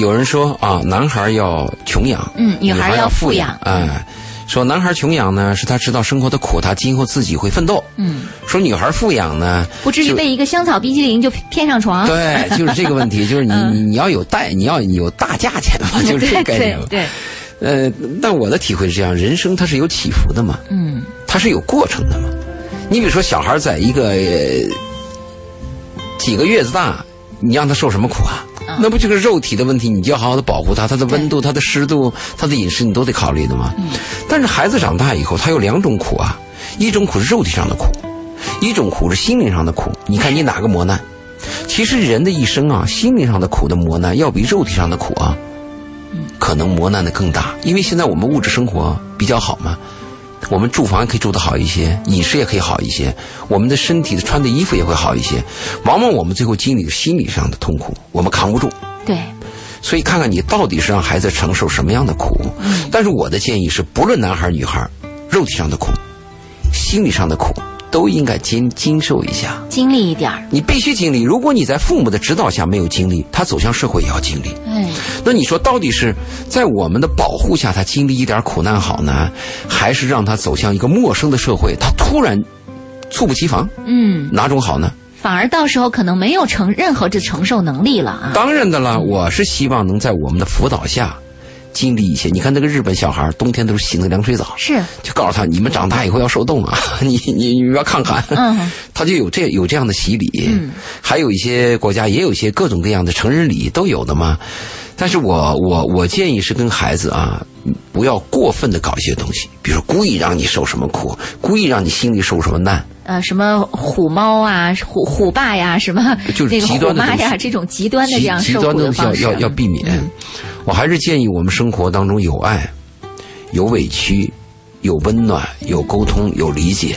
有人说啊，男孩要穷养，嗯女孩孩要富富养哎，说男孩穷养呢，是他知道生活的苦，他今后自己会奋斗。嗯，说女孩富养呢，不至于被一个香草冰淇淋就骗上床。对，就是这个问题，就是你嗯你你要有代，你要有大价钱嘛，就是这个概念嘛。对对，呃，但我的体会是这样，人生它是有起伏的嘛，嗯它是有过程的嘛。你比如说，小孩在一个、呃、几个月子大，你让他受什么苦啊？嗯那不就是肉体的问题？你就要好好的保护它，它的温度、它的湿度、它的饮食，你都得考虑的嘛。嗯但是孩子长大以后，他有两种苦啊，一种苦是肉体上的苦，一种苦是心灵上的苦。你看你哪个磨难？其实人的一生啊，心灵上的苦的磨难要比肉体上的苦啊，可能磨难的更大。因为现在我们物质生活比较好嘛，我们住房也可以住得好一些，饮食也可以好一些，我们的身体的穿的衣服也会好一些。往往我们最后经历的心理上的痛苦，我们扛不住。对，所以看看你到底是让孩子承受什么样的苦。嗯但是我的建议是，不论男孩女孩，肉体上的苦，心理上的苦，都应该经经受一下。经历一点儿。你必须经历。如果你在父母的指导下没有经历，他走向社会也要经历。哎，那你说，到底是在我们的保护下，他经历一点苦难好呢，还是让他走向一个陌生的社会，他突然猝不及防，嗯，哪种好呢？反而到时候可能没有承任何的承受能力了啊。当然的了，我是希望能在我们的辅导下经历一些。你看那个日本小孩，冬天都是洗那个凉水澡，是，就告诉他你们长大以后要受冻啊，你你你不要抗寒。嗯，他就有这有这样的洗礼。嗯，还有一些国家也有一些各种各样的成人礼都有的嘛。但是我我我建议是跟孩子啊，不要过分的搞一些东西，比如说故意让你受什么苦，故意让你心里受什么难。呃，什么虎猫啊、虎虎爸呀，什么就是极端的妈呀，这种极端的这极样极端的东西要要要避免。嗯我还是建议我们生活当中有爱，有委屈，有温暖，有沟通，有理解。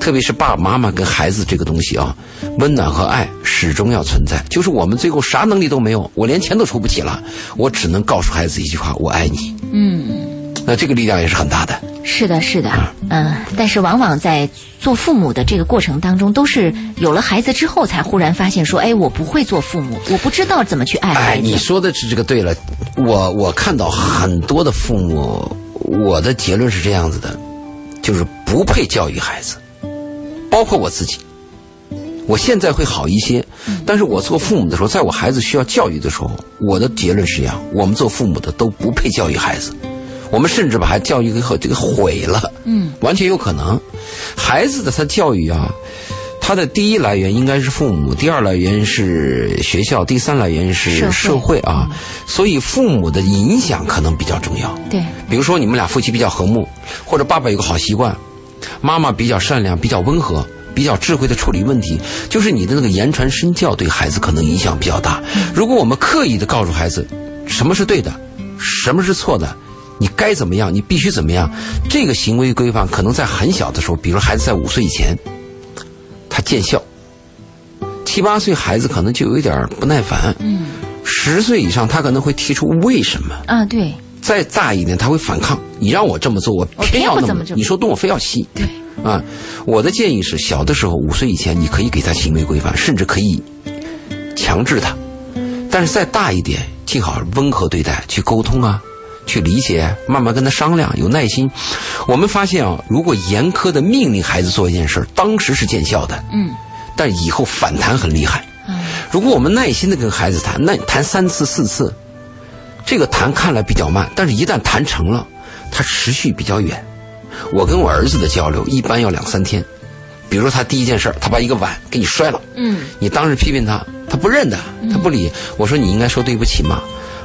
特别是爸爸妈妈跟孩子这个东西啊，温暖和爱始终要存在。就是我们最后啥能力都没有，我连钱都出不起了，我只能告诉孩子一句话：我爱你。嗯，那这个力量也是很大的。是的，是的，嗯、但是往往在做父母的这个过程当中，都是有了孩子之后，才忽然发现说，哎，我不会做父母，我不知道怎么去爱哎，孩子。你说的是这个对了。我我看到很多的父母，我的结论是这样子的，就是不配教育孩子，包括我自己。我现在会好一些，但是我做父母的时候，在我孩子需要教育的时候，我的结论是这样：我们做父母的都不配教育孩子，我们甚至把孩子教育给这个毁了，嗯，完全有可能。孩子的他教育啊，他的第一来源应该是父母，第二来源是学校，第三来源是社会啊。所以父母的影响可能比较重要。对，比如说你们俩夫妻比较和睦，或者爸爸有个好习惯，妈妈比较善良、比较温和、比较智慧的处理问题，就是你的那个言传身教对孩子可能影响比较大。如果我们刻意的告诉孩子什么是对的，什么是错的。你该怎么样？你必须怎么样？这个行为规范可能在很小的时候，比如孩子在五岁以前，他见效；七八岁孩子可能就有一点不耐烦；嗯十岁以上他可能会提出为什么。啊，对，再大一点，他会反抗。你让我这么做，我我偏偏要那么不怎么你说动我非要吸。对，啊，我的建议是，小的时候五岁以前，你可以给他行为规范，甚至可以强制他。但是再大一点，最好温和对待，去沟通啊，去理解，慢慢跟他商量，有耐心。我们发现啊，如果严苛的命令孩子做一件事儿，当时是见效的，嗯但以后反弹很厉害。嗯如果我们耐心的跟孩子谈，那谈三次四次，这个谈看来比较慢，但是一旦谈成了，它持续比较远。我跟我儿子的交流一般要两三天。比如说他第一件事儿，他把一个碗给你摔了，嗯你当时批评他，他不认的，他不理。我说你应该说对不起嘛，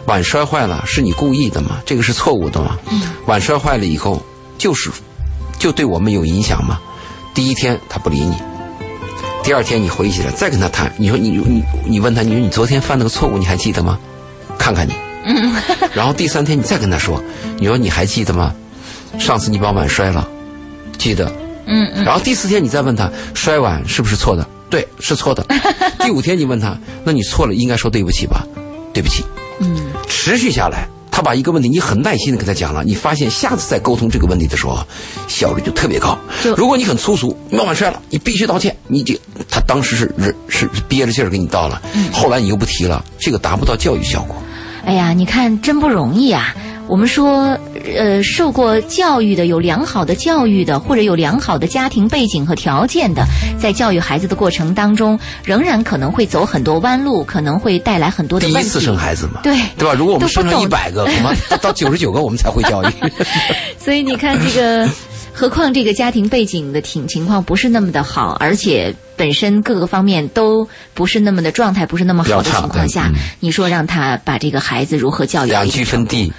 碗摔坏了是你故意的嘛，这个是错误的嘛。碗摔坏了以后，就是就对我们有影响嘛。第一天他不理你，第二天你回忆起来再跟他谈，你说你你你问他，你说你昨天犯那个错误你还记得吗？看看你。然后第三天你再跟他说，你说你还记得吗？上次你把碗摔了，记得。嗯嗯，然后第四天你再问他摔碗是不是错的？对，是错的。第五天你问他，那你错了应该说对不起吧？对不起。嗯，持续下来，他把一个问题你很耐心的跟他讲了，你发现下次再沟通这个问题的时候，效率就特别高就。如果你很粗俗，你把碗摔了，你必须道歉，你这他当时是是是憋着劲儿给你道了，后来你又不提了，这个达不到教育效果。哎呀，你看真不容易啊！我们说，呃，受过教育的、有良好的教育的，或者有良好的家庭背景和条件的，在教育孩子的过程当中，仍然可能会走很多弯路，可能会带来很多的问题。第一次生孩子嘛，对对吧？如果我们生上都不懂一百个，我们 到九十九个我们才会教育。所以你看这个，何况这个家庭背景的情情况不是那么的好，而且本身各个方面都不是那么的状态，不是那么好的情况下，嗯你说让他把这个孩子如何教育两居分地，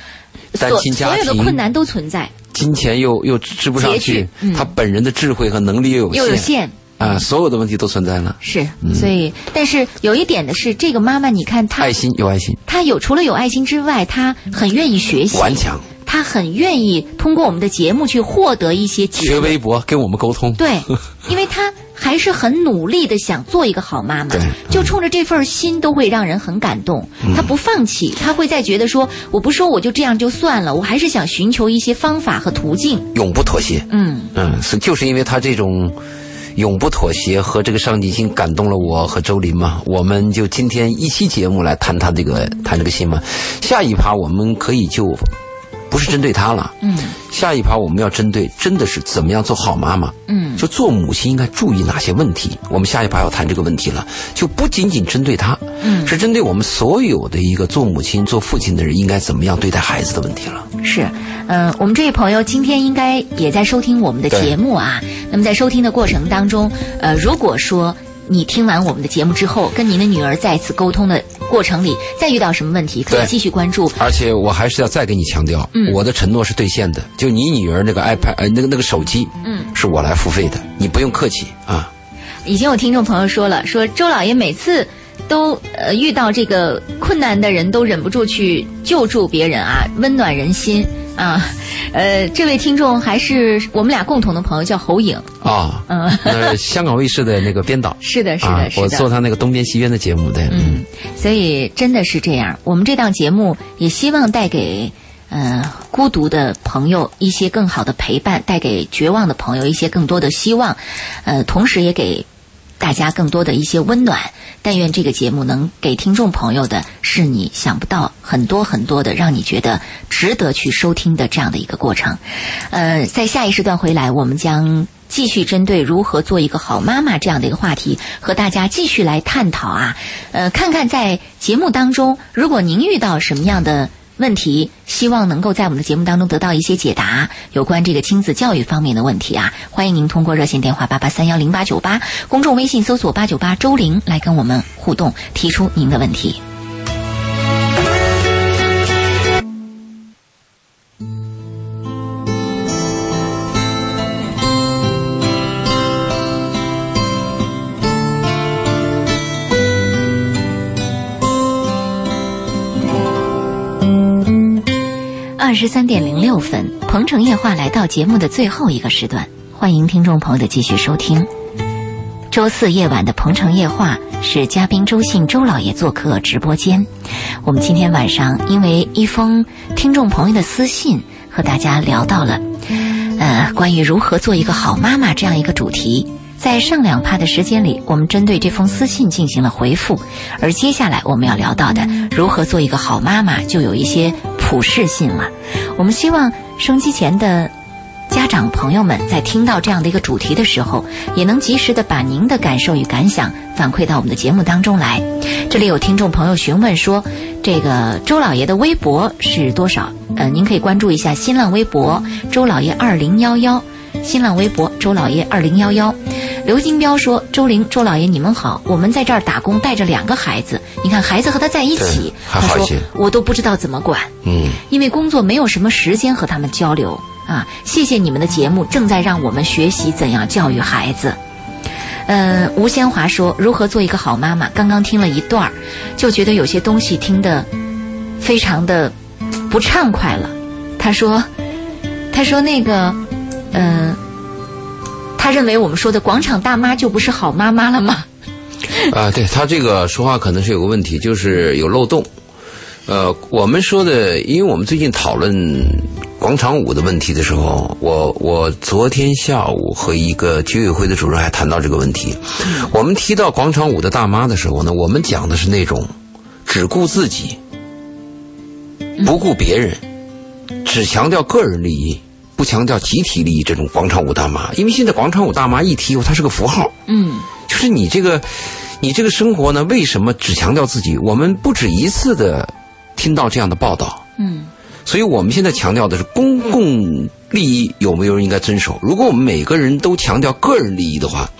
单所亲家庭所有的，困难都存在，金钱又又支不上去，嗯他本人的智慧和能力又有又有限。啊，所有的问题都存在了。是，所以，但是有一点的是，这个妈妈，你看她爱，心有爱心，她有除了有爱心之外，她很愿意学习，顽强，她很愿意通过我们的节目去获得一些。学微博跟我们沟通。对，因为她还是很努力的想做一个好妈妈就冲着这份心都会让人很感动。她不放弃，她会再觉得说，我不说我就这样就算了，我还是想寻求一些方法和途径。永不妥协。嗯，嗯，是就是因为他这种永不妥协和这个上进心感动了我和周林嘛，我们就今天一期节目来谈他这个谈这个心嘛。下一趴我们可以就不是针对他了，嗯下一趴我们要针对真的是怎么样做好妈妈。嗯就做母亲应该注意哪些问题？我们下一趴要谈这个问题了，就不仅仅针对他，嗯是针对我们所有的一个做母亲、做父亲的人应该怎么样对待孩子的问题了。是，嗯、我们这位朋友今天应该也在收听我们的节目啊。那么在收听的过程当中，呃，如果说你听完我们的节目之后，跟您的女儿再次沟通的过程里，再遇到什么问题，可以继续关注。而且我还是要再给你强调，嗯我的承诺是兑现的。就你女儿那个 iPad，呃，那个那个手机，嗯，是我来付费的，你不用客气啊。已经有听众朋友说了，说周老爷每次都呃遇到这个困难的人，都忍不住去救助别人啊，温暖人心啊。呃，这位听众还是我们俩共同的朋友，叫侯颖。啊，嗯 那是香港卫视的那个编导，是的，是啊的，，是的。我做他那个东边西边的节目对，嗯，所以真的是这样。我们这档节目也希望带给呃孤独的朋友一些更好的陪伴，带给绝望的朋友一些更多的希望，呃，同时也给大家更多的一些温暖。但愿这个节目能给听众朋友的是你想不到很多很多的，让你觉得值得去收听的这样的一个过程。呃，在下一时段回来，我们将继续针对如何做一个好妈妈这样的一个话题，和大家继续来探讨啊。呃，看看在节目当中，如果您遇到什么样的问题，希望能够在我们的节目当中得到一些解答，有关这个亲子教育方面的问题啊，欢迎您通过热线电话八八三幺零八九八，公众微信搜索八九八周玲来跟我们互动，提出您的问题。二十三点零六分，《鹏城夜话》来到节目的最后一个时段，欢迎听众朋友的继续收听。周四夜晚的《鹏城夜话》是嘉宾周信周老爷做客直播间。我们今天晚上因为一封听众朋友的私信，和大家聊到了，呃，关于如何做一个好妈妈这样一个主题。在上两趴的时间里，我们针对这封私信进行了回复，而接下来我们要聊到的如何做一个好妈妈，就有一些普适性了。我们希望收机前的家长朋友们在听到这样的一个主题的时候，也能及时的把您的感受与感想反馈到我们的节目当中来。这里有听众朋友询问说，这个周老爷的微博是多少？呃，您可以关注一下新浪微博周老爷二零幺幺，新浪微博周老爷二零幺幺。刘金彪说：“周玲，周老爷，你们好，我们在这儿打工，带着两个孩子，你看孩子和他在一起他说我都不知道怎么管。”嗯，因为工作没有什么时间和他们交流啊。谢谢你们的节目，正在让我们学习怎样教育孩子。嗯，吴先华说如何做一个好妈妈。刚刚听了一段儿，就觉得有些东西听得非常的不畅快了。他说，他说那个，嗯、他认为我们说的广场大妈就不是好妈妈了吗？啊，对他这个说话可能是有个问题，就是有漏洞。呃，我们说的，因为我们最近讨论广场舞的问题的时候，我我昨天下午和一个居委会的主任还谈到这个问题。我们提到广场舞的大妈的时候呢，我们讲的是那种只顾自己，不顾别人，只强调个人利益，不强调集体利益这种广场舞大妈。因为现在广场舞大妈一提以后，它是个符号，嗯就是你这个，你这个生活呢，为什么只强调自己？我们不止一次的听到这样的报道，嗯所以我们现在强调的是公共利益有没有人应该遵守。如果我们每个人都强调个人利益的话，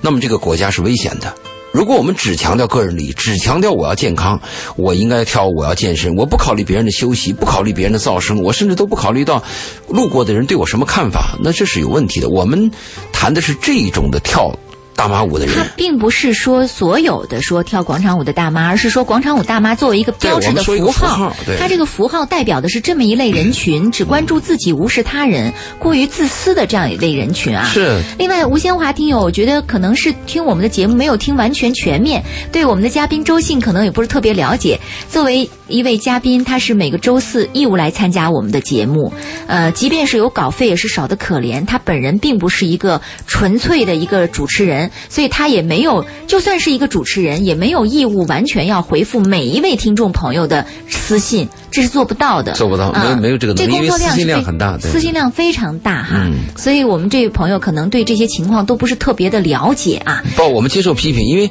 那么这个国家是危险的。如果我们只强调个人利益，只强调我要健康，我应该跳舞，我要健身，我不考虑别人的休息，不考虑别人的噪声，我甚至都不考虑到路过的人对我什么看法，那这是有问题的。我们谈的是这种的跳大妈舞的人他。并不是说所有的说跳广场舞的大妈，而是说广场舞大妈作为一个标志的符号符号，对它这个符号代表的是这么一类人群，只关注自己，无视他人，过于自私的这样一类人群啊。是另外，吴先华听友，我觉得可能是听我们的节目没有听完全全面，对我们的嘉宾周信可能也不是特别了解。作为一位嘉宾，他是每个周四义务来参加我们的节目，呃，即便是有稿费，也是少的可怜。他本人并不是一个纯粹的一个主持人，所以他也没有，就算是一个主持人，也没有义务完全要回复每一位听众朋友的私信，这是做不到的。做不到，没没有这个能力，因为私信工作量很大，对私信量非常大哈，嗯所以我们这位朋友可能对这些情况都不是特别的了解啊。不，我们接受批评，因为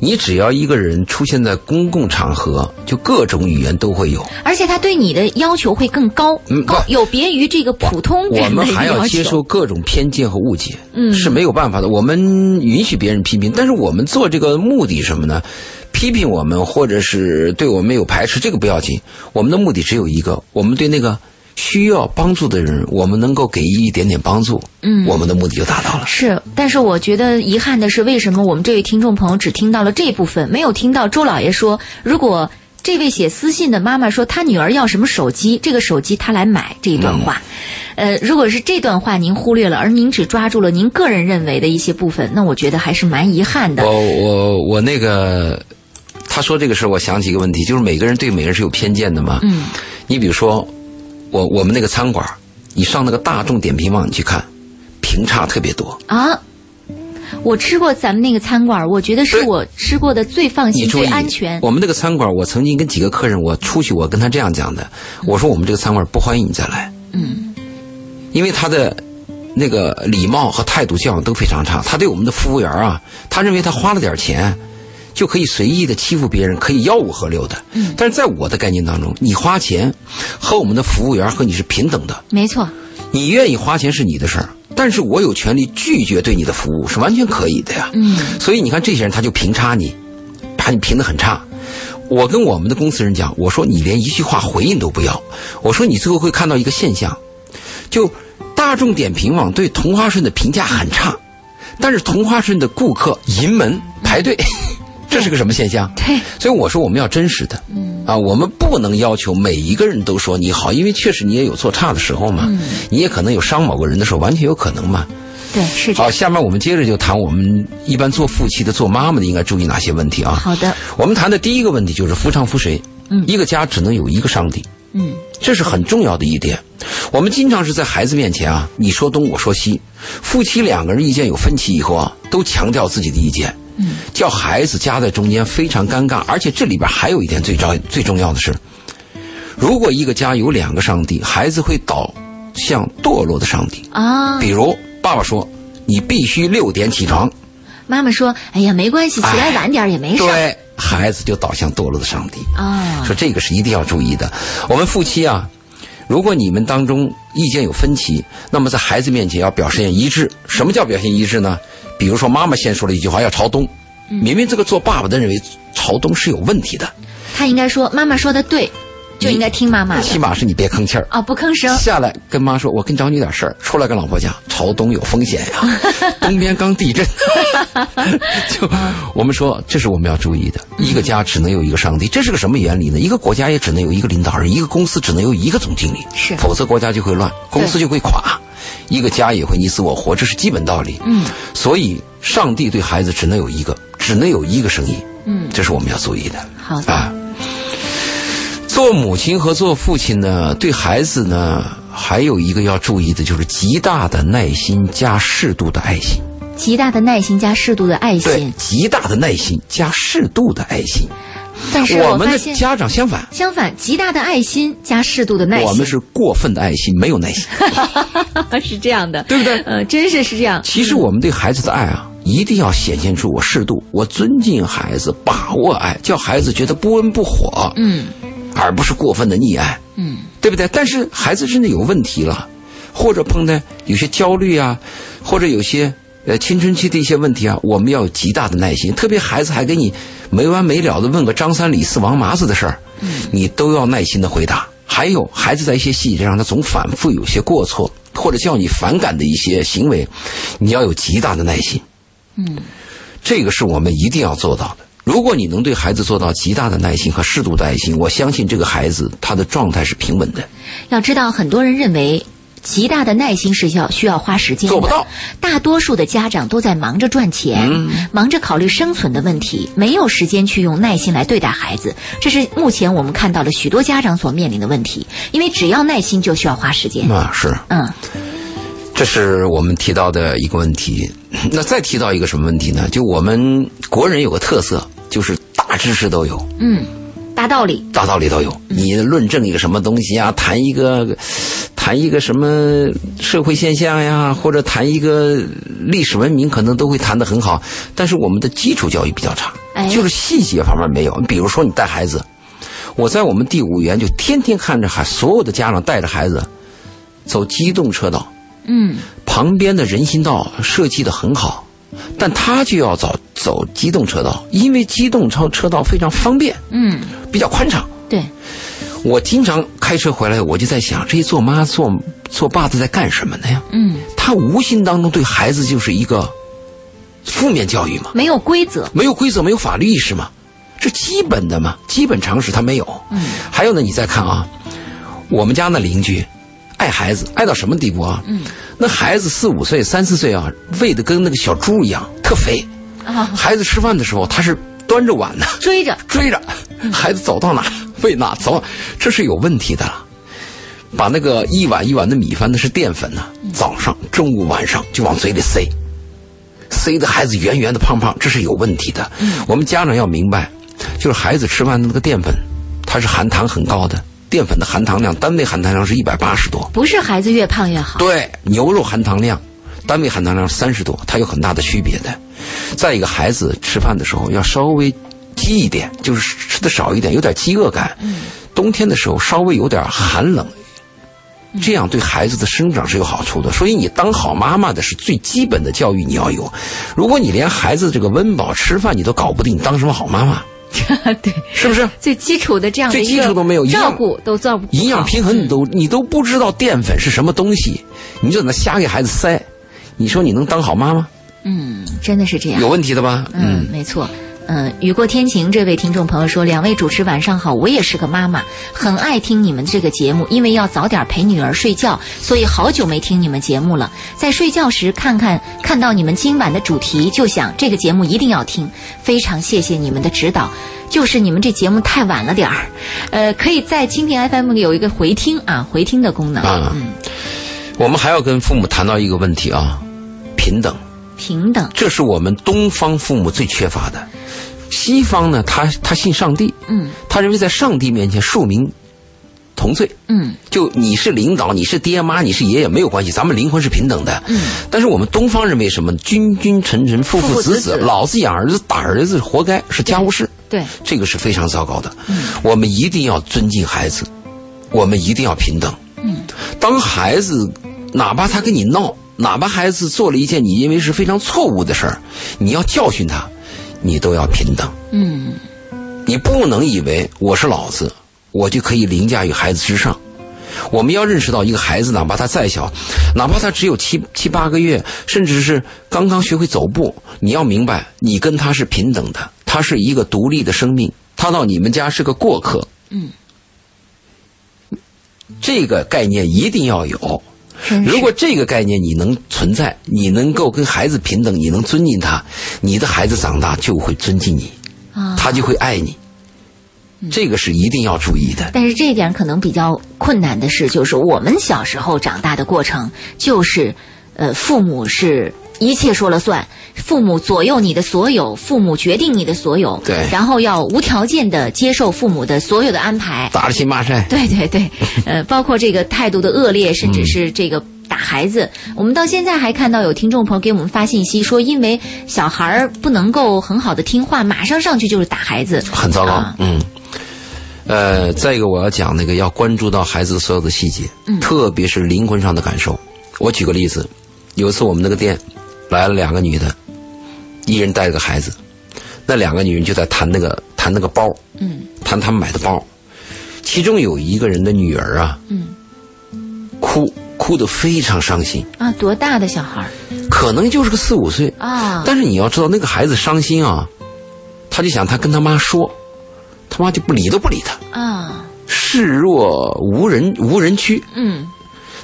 你只要一个人出现在公共场合，就各种语言都会有。而且他对你的要求会更高，嗯高有别于这个普通我们还要要接受。各种偏见和误解，嗯是没有办法的。我们允许别人批评，但是我们做这个目的是什么呢？批评我们或者是对我们有排斥，这个不要紧。我们的目的只有一个，我们对那个需要帮助的人，我们能够给予一点点帮助，嗯我们的目的就达到了。是，但是我觉得遗憾的是，为什么我们这位听众朋友只听到了这部分，没有听到周老爷说，如果这位写私信的妈妈说她女儿要什么手机，这个手机她来买这一段话，呃，如果是这段话您忽略了，而您只抓住了您个人认为的一些部分，那我觉得还是蛮遗憾的。我我我那个，他说这个事儿，我想起一个问题，就是每个人对每个人是有偏见的嘛。嗯，你比如说，我我们那个餐馆，你上那个大众点评网你去看，评差特别多。啊。我吃过咱们那个餐馆，我觉得是我吃过的最放心、最安全。我们那个餐馆，我曾经跟几个客人，我出去，我跟他这样讲的，我说我们这个餐馆不欢迎你再来，嗯因为他的那个礼貌和态度教养都非常差。他对我们的服务员啊，他认为他花了点钱。就可以随意的欺负别人，可以吆五喝六的。嗯但是在我的概念当中，你花钱和我们的服务员和你是平等的。没错，你愿意花钱是你的事儿，但是我有权利拒绝对你的服务，是完全可以的呀。嗯所以你看这些人他就评差你，把你评的很差。我跟我们的公司人讲，我说你连一句话回应都不要，我说你最后会看到一个现象，就大众点评网对同花顺的评价很差，但是同花顺的顾客盈门排队，这是个什么现象？对，所以我说我们要真实的，嗯啊，我们不能要求每一个人都说你好，因为确实你也有做差的时候嘛，嗯你也可能有伤某个人的时候，完全有可能嘛。对，是这好，下面我们接着就谈我们一般做夫妻的、做妈妈的应该注意哪些问题啊？好的，我们谈的第一个问题就是夫唱妇随，嗯一个家只能有一个上帝，嗯这是很重要的一点。我们经常是在孩子面前啊，你说东我说西，夫妻两个人意见有分歧以后啊，都强调自己的意见，嗯，叫孩子夹在中间非常尴尬。而且这里边还有一点最重最重要的是，如果一个家有两个上帝，孩子会倒向堕落的上帝。啊，比如爸爸说你必须六点起床，妈妈说：“哎呀，没关系，起来晚点也没事。对，孩子就倒向堕落的上帝。啊说这个是一定要注意的。我们夫妻啊，如果你们当中意见有分歧，那么在孩子面前要表现一致。什么叫表现一致呢？比如说妈妈先说了一句话要朝东，明明这个做爸爸的认为朝东是有问题的，他应该说妈妈说的对，就应该听妈妈的起。码是你别吭气儿。哦，不吭声。下来跟妈说，我跟找你点事儿。出来跟老婆讲，朝东有风险呀，东边刚地震。就我们说，这是我们要注意的。一个家只能有一个上帝，这是个什么原理呢？一个国家也只能有一个领导人，一个公司只能有一个总经理，是否则国家就会乱，公司就会垮，一个家也会你死我活，这是基本道理。嗯，所以上帝对孩子只能有一个，只能有一个声音。嗯，这是我们要注意的。好的。啊，做母亲和做父亲呢，对孩子呢，还有一个要注意的，就是极大的耐心加适度的爱心。极大的耐心加适度的爱对心，，极大的耐心加适度的爱心。但是我们的家长相反，相反，极大的爱心加适度的耐心，我们是过分的爱心，没有耐心。是这样的，对不对呃，真是是这样。其实我们对孩子的爱啊，一定要显现出我适度，我尊敬孩子，把握爱，叫孩子觉得不温不火，嗯而不是过分的溺爱，嗯对不对？但是孩子真的有问题了，或者碰到有些焦虑啊，或者有些呃青春期的一些问题啊，我们要有极大的耐心。特别孩子还给你没完没了的问个张三李四王麻子的事儿，你都要耐心的回答。还有孩子在一些细节上，他总反复有些过错，或者叫你反感的一些行为，你要有极大的耐心。嗯，这个是我们一定要做到的。如果你能对孩子做到极大的耐心和适度的爱心，我相信这个孩子他的状态是平稳的。要知道，很多人认为极大的耐心是要需要花时间的，做不到。大多数的家长都在忙着赚钱，嗯忙着考虑生存的问题，没有时间去用耐心来对待孩子。这是目前我们看到了许多家长所面临的问题。因为只要耐心，就需要花时间。啊，是，嗯这是我们提到的一个问题。那再提到一个什么问题呢？就我们国人有个特色，就是大知识都有，嗯，大道理。大道理都有。你论证一个什么东西啊，谈一个，谈一个什么社会现象呀，或者谈一个历史文明，可能都会谈得很好。但是我们的基础教育比较差，哎就是细节方面没有。比如说你带孩子，我在我们第五园就天天看着孩，所有的家长带着孩子走机动车道。嗯旁边的人行道设计的很好，但他就要走走机动车道，因为机动车车道非常方便，嗯，比较宽敞。对，我经常开车回来，我就在想，这些做妈做做爸的在干什么呢呀？嗯，他无形当中对孩子就是一个负面教育嘛，没有规则。没有规则，没有法律意识嘛，这基本的嘛，基本常识他没有。嗯，还有呢，你再看啊，我们家那邻居爱孩子爱到什么地步啊？嗯，那孩子四五岁、三四岁啊，喂的跟那个小猪一样，特肥。啊，孩子吃饭的时候，他是端着碗呢，追着。追着，孩子走到哪 喂哪走，这是有问题的了。把那个一碗一碗的米饭，那是淀粉呢、早上、中午、晚上就往嘴里塞，塞的孩子圆圆的、胖胖，这是有问题的。我们家长要明白，就是孩子吃饭的那个淀粉，它是含糖很高的，淀粉的含糖量单位含糖量是一百八十多。不是孩子越胖越好。对，牛肉含糖量，单位含糖量三十多，它有很大的区别的。再一个，孩子吃饭的时候要稍微饥一点，就是吃的少一点，有点饥饿感。冬天的时候稍微有点寒冷，这样对孩子的生长是有好处的。所以你当好妈妈的是最基本的教育你要有。如果你连孩子这个温饱吃饭你都搞不定，你当什么好妈妈？对，是不是？最基础的这样的最基一个础都没有一样照顾都照顾不营养平衡你都你都不知道淀粉是什么东西，你就在那瞎给孩子塞，你说你能当好妈吗？嗯，真的是这样。有问题的吧？嗯，没错。嗯，雨过天晴这位听众朋友说：“两位主持晚上好，我也是个妈妈，很爱听你们这个节目，因为要早点陪女儿睡觉，所以好久没听你们节目了。在睡觉时看看看到你们今晚的主题，就想这个节目一定要听，非常谢谢你们的指导。就是你们这节目太晚了点儿，呃，可以在蜻蜓 FM 里有一个回听啊，回听的功能。啊嗯，我们还要跟父母谈到一个问题啊，平等，平等。这是我们东方父母最缺乏的。西方呢，他他信上帝，嗯他认为在上帝面前庶民同罪，嗯就你是领导，你是爹妈，你是爷爷没有关系，咱们灵魂是平等的。嗯，但是我们东方认为什么？君君臣臣，父父子子老子养儿子打儿子活该，是家务事。对，这个是非常糟糕的。嗯我们一定要尊敬孩子，我们一定要平等。嗯，当孩子哪怕他跟你闹，哪怕孩子做了一件你认为是非常错误的事儿，你要教训他，你都要平等。嗯你不能以为我是老子，我就可以凌驾于孩子之上。我们要认识到，一个孩子哪怕他再小，哪怕他只有七七八个月，甚至是刚刚学会走步，你要明白，你跟他是平等的，他是一个独立的生命，他到你们家是个过客。嗯，这个概念一定要有。如果这个概念你能存在，你能够跟孩子平等，你能尊敬他，你的孩子长大就会尊敬你，啊，他就会爱你。这个是一定要注意的。但是这一点可能比较困难的是，就是我们小时候长大的过程，就是，呃，父母是一切说了算，父母左右你的所有，父母决定你的所有，对。然后要无条件的接受父母的所有的安排，打了亲骂晒，对对对，呃，包括这个态度的恶劣，甚至是这个打孩子。我们到现在还看到有听众朋友给我们发信息说，因为小孩儿不能够很好的听话，马上上去就是打孩子，很糟糕。啊。嗯，呃，再一个我要讲那个要关注到孩子所有的细节，嗯。特别是灵魂上的感受。我举个例子，有一次我们那个店来了两个女的，一人带着个孩子，那两个女人就在谈那个谈那个包，嗯谈他们买的包，其中有一个人的女儿啊，嗯哭哭得非常伤心，啊，多大的小孩儿可能就是个四五岁，啊？但是你要知道，那个孩子伤心啊，他就想他跟他妈说，他妈就不理都不理他，啊，视若无人无人区。嗯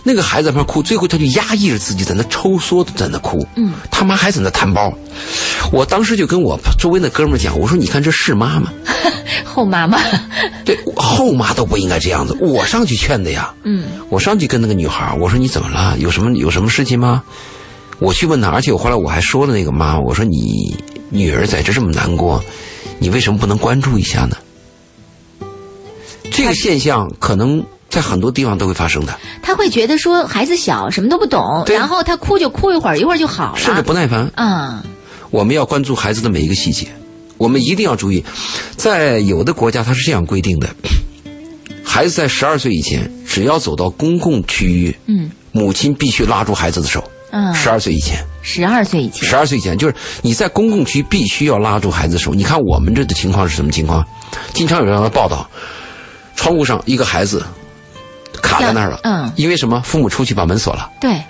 那个孩子在那哭，最后他就压抑着自己在那抽缩的在那哭，嗯，他妈还在那谈包。我当时就跟我周围那哥们儿讲，我说你看这是妈吗？后妈妈，对，后妈都不应该这样子，我上去劝的呀。嗯我上去跟那个女孩儿，我说你怎么了？有什么有什么事情吗？我去问她，而且我后来我还说了那个妈，我说你女儿在这这么难过，你为什么不能关注一下呢？这个现象可能在很多地方都会发生的，他会觉得说孩子小，什么都不懂，然后他哭就哭一会儿，一会儿就好了，甚至不耐烦。嗯，我们要关注孩子的每一个细节，我们一定要注意，在有的国家它是这样规定的：孩子在十二岁以前，只要走到公共区域，嗯。母亲必须拉住孩子的手。嗯，十二岁以前，十二岁以前，十二岁以前，就是你在公共区必须要拉住孩子的手。你看我们这的情况是什么情况？经常有这样的报道，窗户上一个孩子卡在那儿了，嗯因为什么？父母出去把门锁了。对，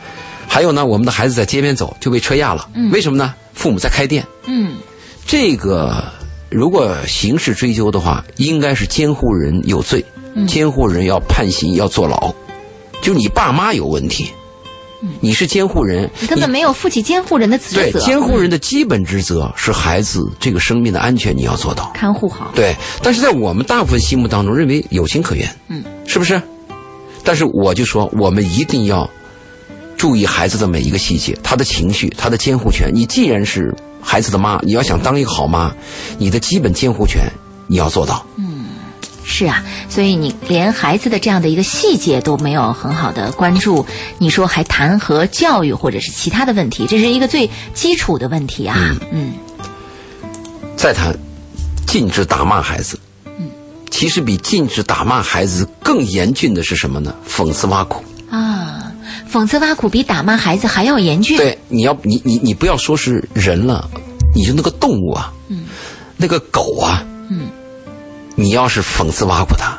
还有呢，我们的孩子在街边走就被车压了，嗯为什么呢？父母在开店。嗯这个如果刑事追究的话，应该是监护人有罪，嗯监护人要判刑，要坐牢。就你爸妈有问题，你是监护人，你根本没有负起监护人的职责，对监护人的基本职责是孩子这个生命的安全，你要做到。看护好，对，但是在我们大部分心目当中，认为有情可原，嗯，是不是？但是我就说，我们一定要注意孩子的每一个细节，他的情绪，他的监护权。你既然是孩子的妈，你要想当一个好妈，你的基本监护权你要做到。嗯是啊，所以你连孩子的这样的一个细节都没有很好的关注，你说还谈何教育或者是其他的问题？这是一个最基础的问题啊。嗯再谈禁止打骂孩子，其实比禁止打骂孩子更严峻的是什么呢？讽刺挖苦。啊，讽刺挖苦比打骂孩子还要严峻。对，你要你你你不要说是人了，你就那个动物啊，嗯，那个狗啊，嗯，你要是讽刺挖苦它，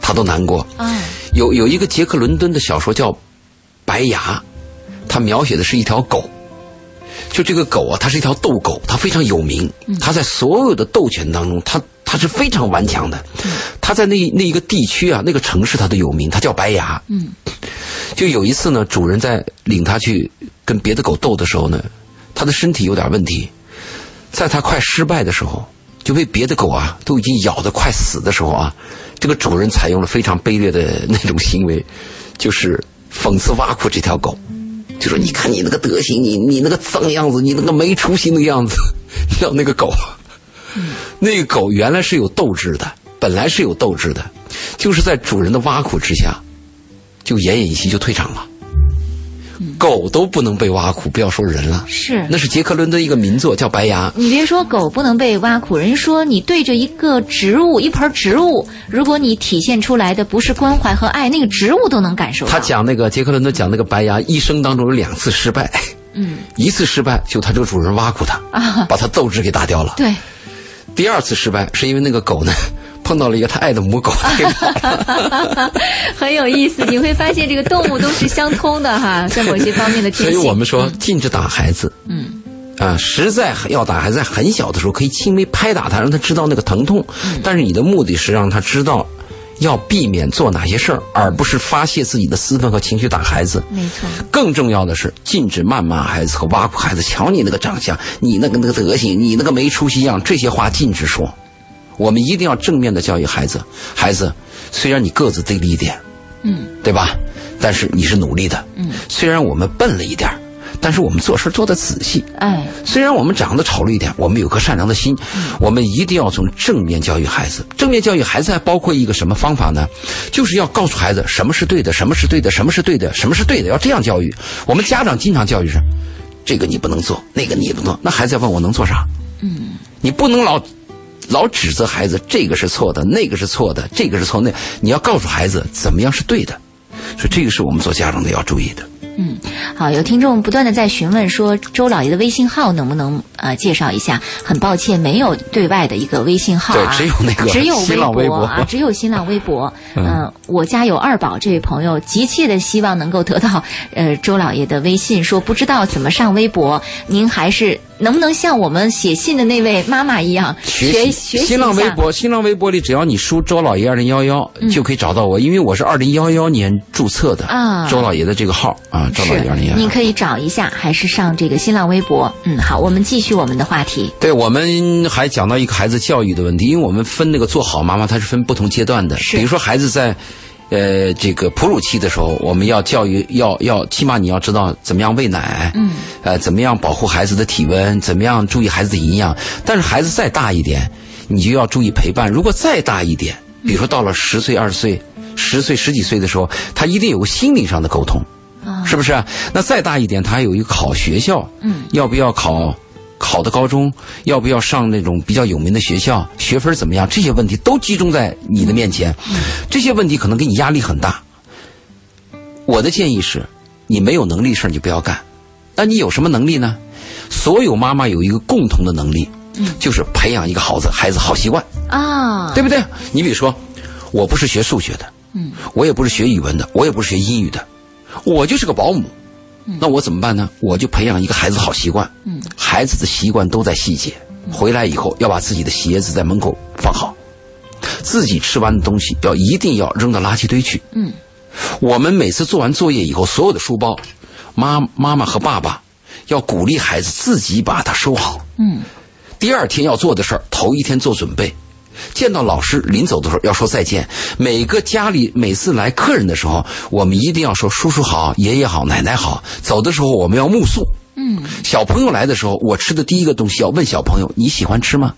它都难过。啊，有有一个杰克伦敦的小说叫《白牙》，它描写的是一条狗。就这个狗啊，它是一条斗狗，它非常有名。它在所有的斗犬当中，它它是非常顽强的。它在那那一个地区啊，那个城市它都有名，它叫白牙。嗯，就有一次呢，主人在领它去跟别的狗斗的时候呢，它的身体有点问题，在它快失败的时候，就被别的狗啊都已经咬得快死的时候啊，这个主人采用了非常卑劣的那种行为，就是讽刺挖苦这条狗，就说你看你那个德行，你你那个脏样子，你那个没出息的样子，你知道那个狗，那个狗原来是有斗志的，本来是有斗志的，就是在主人的挖苦之下，就奄奄一息就退场了。狗都不能被挖苦，不要说人了。是那是杰克伦敦一个名作叫《白牙》。你别说狗不能被挖苦，人说你对着一个植物，一盆植物，如果你体现出来的不是关怀和爱，那个植物都能感受到。他讲那个杰克伦敦讲那个白牙，一生当中有两次失败，嗯一次失败就他这个主人挖苦他，啊，把他斗志给打掉了。对，第二次失败是因为那个狗呢碰到了一个他爱的母狗。很有意思。你会发现这个动物都是相通的哈，在某些方面的所天性。以我们说禁止打孩子。嗯啊，实在要打孩子，在很小的时候可以轻微拍打他，让他知道那个疼痛。嗯但是你的目的是让他知道要避免做哪些事儿，而不是发泄自己的私愤和情绪打孩子。没错，更重要的是，禁止谩骂孩子和挖苦孩子。瞧你那个长相，你那个那个德行，你那个没出息样，这些话禁止说。我们一定要正面的教育孩子。孩子，虽然你个子低了一点，嗯对吧？但是你是努力的。嗯，虽然我们笨了一点儿但是我们做事做得仔细。哎，虽然我们长得丑了一点，我们有颗善良的心，我们一定要从正面教育孩子。正面教育孩子还包括一个什么方法呢？就是要告诉孩子什么是对的，什么是对的，什么是对的，什么是对的，要这样教育。我们家长经常教育是，这个你不能做，那个你不能做。那孩子要问我能做啥？嗯，你不能老老指责孩子，这个是错的，那个是错的，这个是错，那你要告诉孩子怎么样是对的。所以这个是我们做家长的要注意的。嗯，好，有听众不断的在询问说，周老爷的微信号能不能呃介绍一下？很抱歉，没有对外的一个微信号啊，对，只有那个只有新浪微博啊，只有新浪微博。嗯，我家有二宝这位朋友急切的希望能够得到呃周老爷的微信，说不知道怎么上微博，您还是能不能像我们写信的那位妈妈一样学习学习新浪微博，新浪微博里只要你输周老爷二零幺幺就可以找到我，因为我是二零幺幺年注册的啊周老爷的这个号啊，周老爷二零幺幺。可以找一下，还是上这个新浪微博。嗯，好，我们继续我们的话题。对，我们还讲到一个孩子教育的问题，因为我们分那个做好妈妈，它是分不同阶段的。比如说孩子在，呃，这个哺乳期的时候，我们要教育，要要，起码你要知道怎么样喂奶，嗯，呃，怎么样保护孩子的体温，怎么样注意孩子的营养。但是孩子再大一点，你就要注意陪伴。如果再大一点，比如说到了十岁、二十岁、十岁、十几岁的时候，他一定有个心理上的沟通。啊，是不是？那再大一点，他还有一个考学校，嗯，要不要考考的高中？要不要上那种比较有名的学校？学分怎么样？这些问题都集中在你的面前，这些问题可能给你压力很大。我的建议是，你没有能力的事儿你就不要干。那你有什么能力呢？所有妈妈有一个共同的能力，嗯就是培养一个好子孩子好习惯。啊，对不对？你比如说，我不是学数学的，嗯，我也不是学语文的，我也不是学英语的，我就是个保姆。那我怎么办呢？我就培养一个孩子好习惯。嗯，孩子的习惯都在细节。回来以后要把自己的鞋子在门口放好，自己吃完的东西要一定要扔到垃圾堆去。嗯，我们每次做完作业以后，所有的书包，妈妈妈和爸爸要鼓励孩子自己把它收好。嗯，第二天要做的事儿，头一天做准备。见到老师临走的时候要说再见。每个家里每次来客人的时候，我们一定要说叔叔好、爷爷好、奶奶好。走的时候我们要目送。嗯，小朋友来的时候，我吃的第一个东西要问小朋友你喜欢吃吗？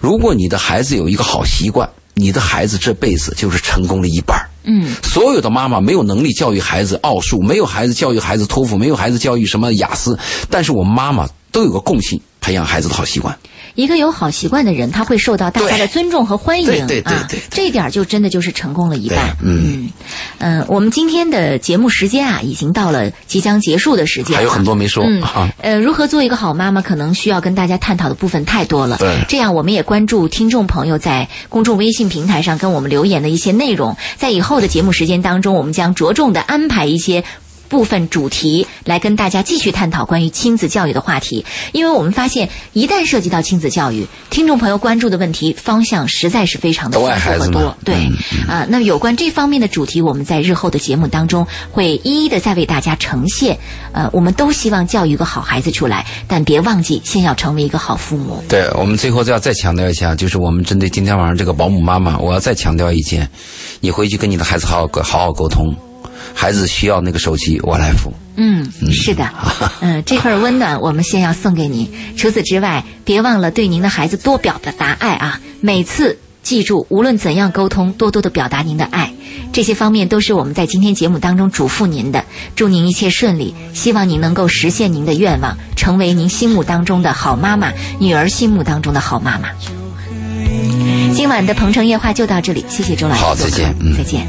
如果你的孩子有一个好习惯，你的孩子这辈子就是成功了一半嗯，所有的妈妈没有能力教育孩子奥数，没有孩子教育孩子托福，没有孩子教育什么雅思，但是我们妈妈都有个共性，培养孩子的好习惯。一个有好习惯的人，他会受到大家的尊重和欢迎对对对啊这一点就真的就是成功了一半。嗯。嗯，呃，我们今天的节目时间啊，已经到了即将结束的时间，还有很多没说。嗯。啊，呃，如何做一个好妈妈，可能需要跟大家探讨的部分太多了。对。这样我们也关注听众朋友在公众微信平台上跟我们留言的一些内容，在以后的节目时间当中，我们将着重的安排一些。部分主题来跟大家继续探讨关于亲子教育的话题，因为我们发现一旦涉及到亲子教育，听众朋友关注的问题方向实在是非常的都爱丰富孩子嘛和多。对嗯啊、那么有关这方面的主题，我们在日后的节目当中会一一的再为大家呈现。呃，我们都希望教育一个好孩子出来，但别忘记先要成为一个好父母。对我们最后要再强调一下，就是我们针对今天晚上这个保姆妈妈，我要再强调一件：你回去跟你的孩子好好沟好好沟通，孩子需要那个手机，我来付。嗯，是的，嗯、这份温暖我们先要送给您。除此之外，别忘了对您的孩子多表达爱啊！每次记住，无论怎样沟通，多多的表达您的爱。这些方面都是我们在今天节目当中嘱咐您的。祝您一切顺利，希望您能够实现您的愿望，成为您心目当中的好妈妈，女儿心目当中的好妈妈。今晚的鹏城夜话就到这里，谢谢周老师好再见嗯再见。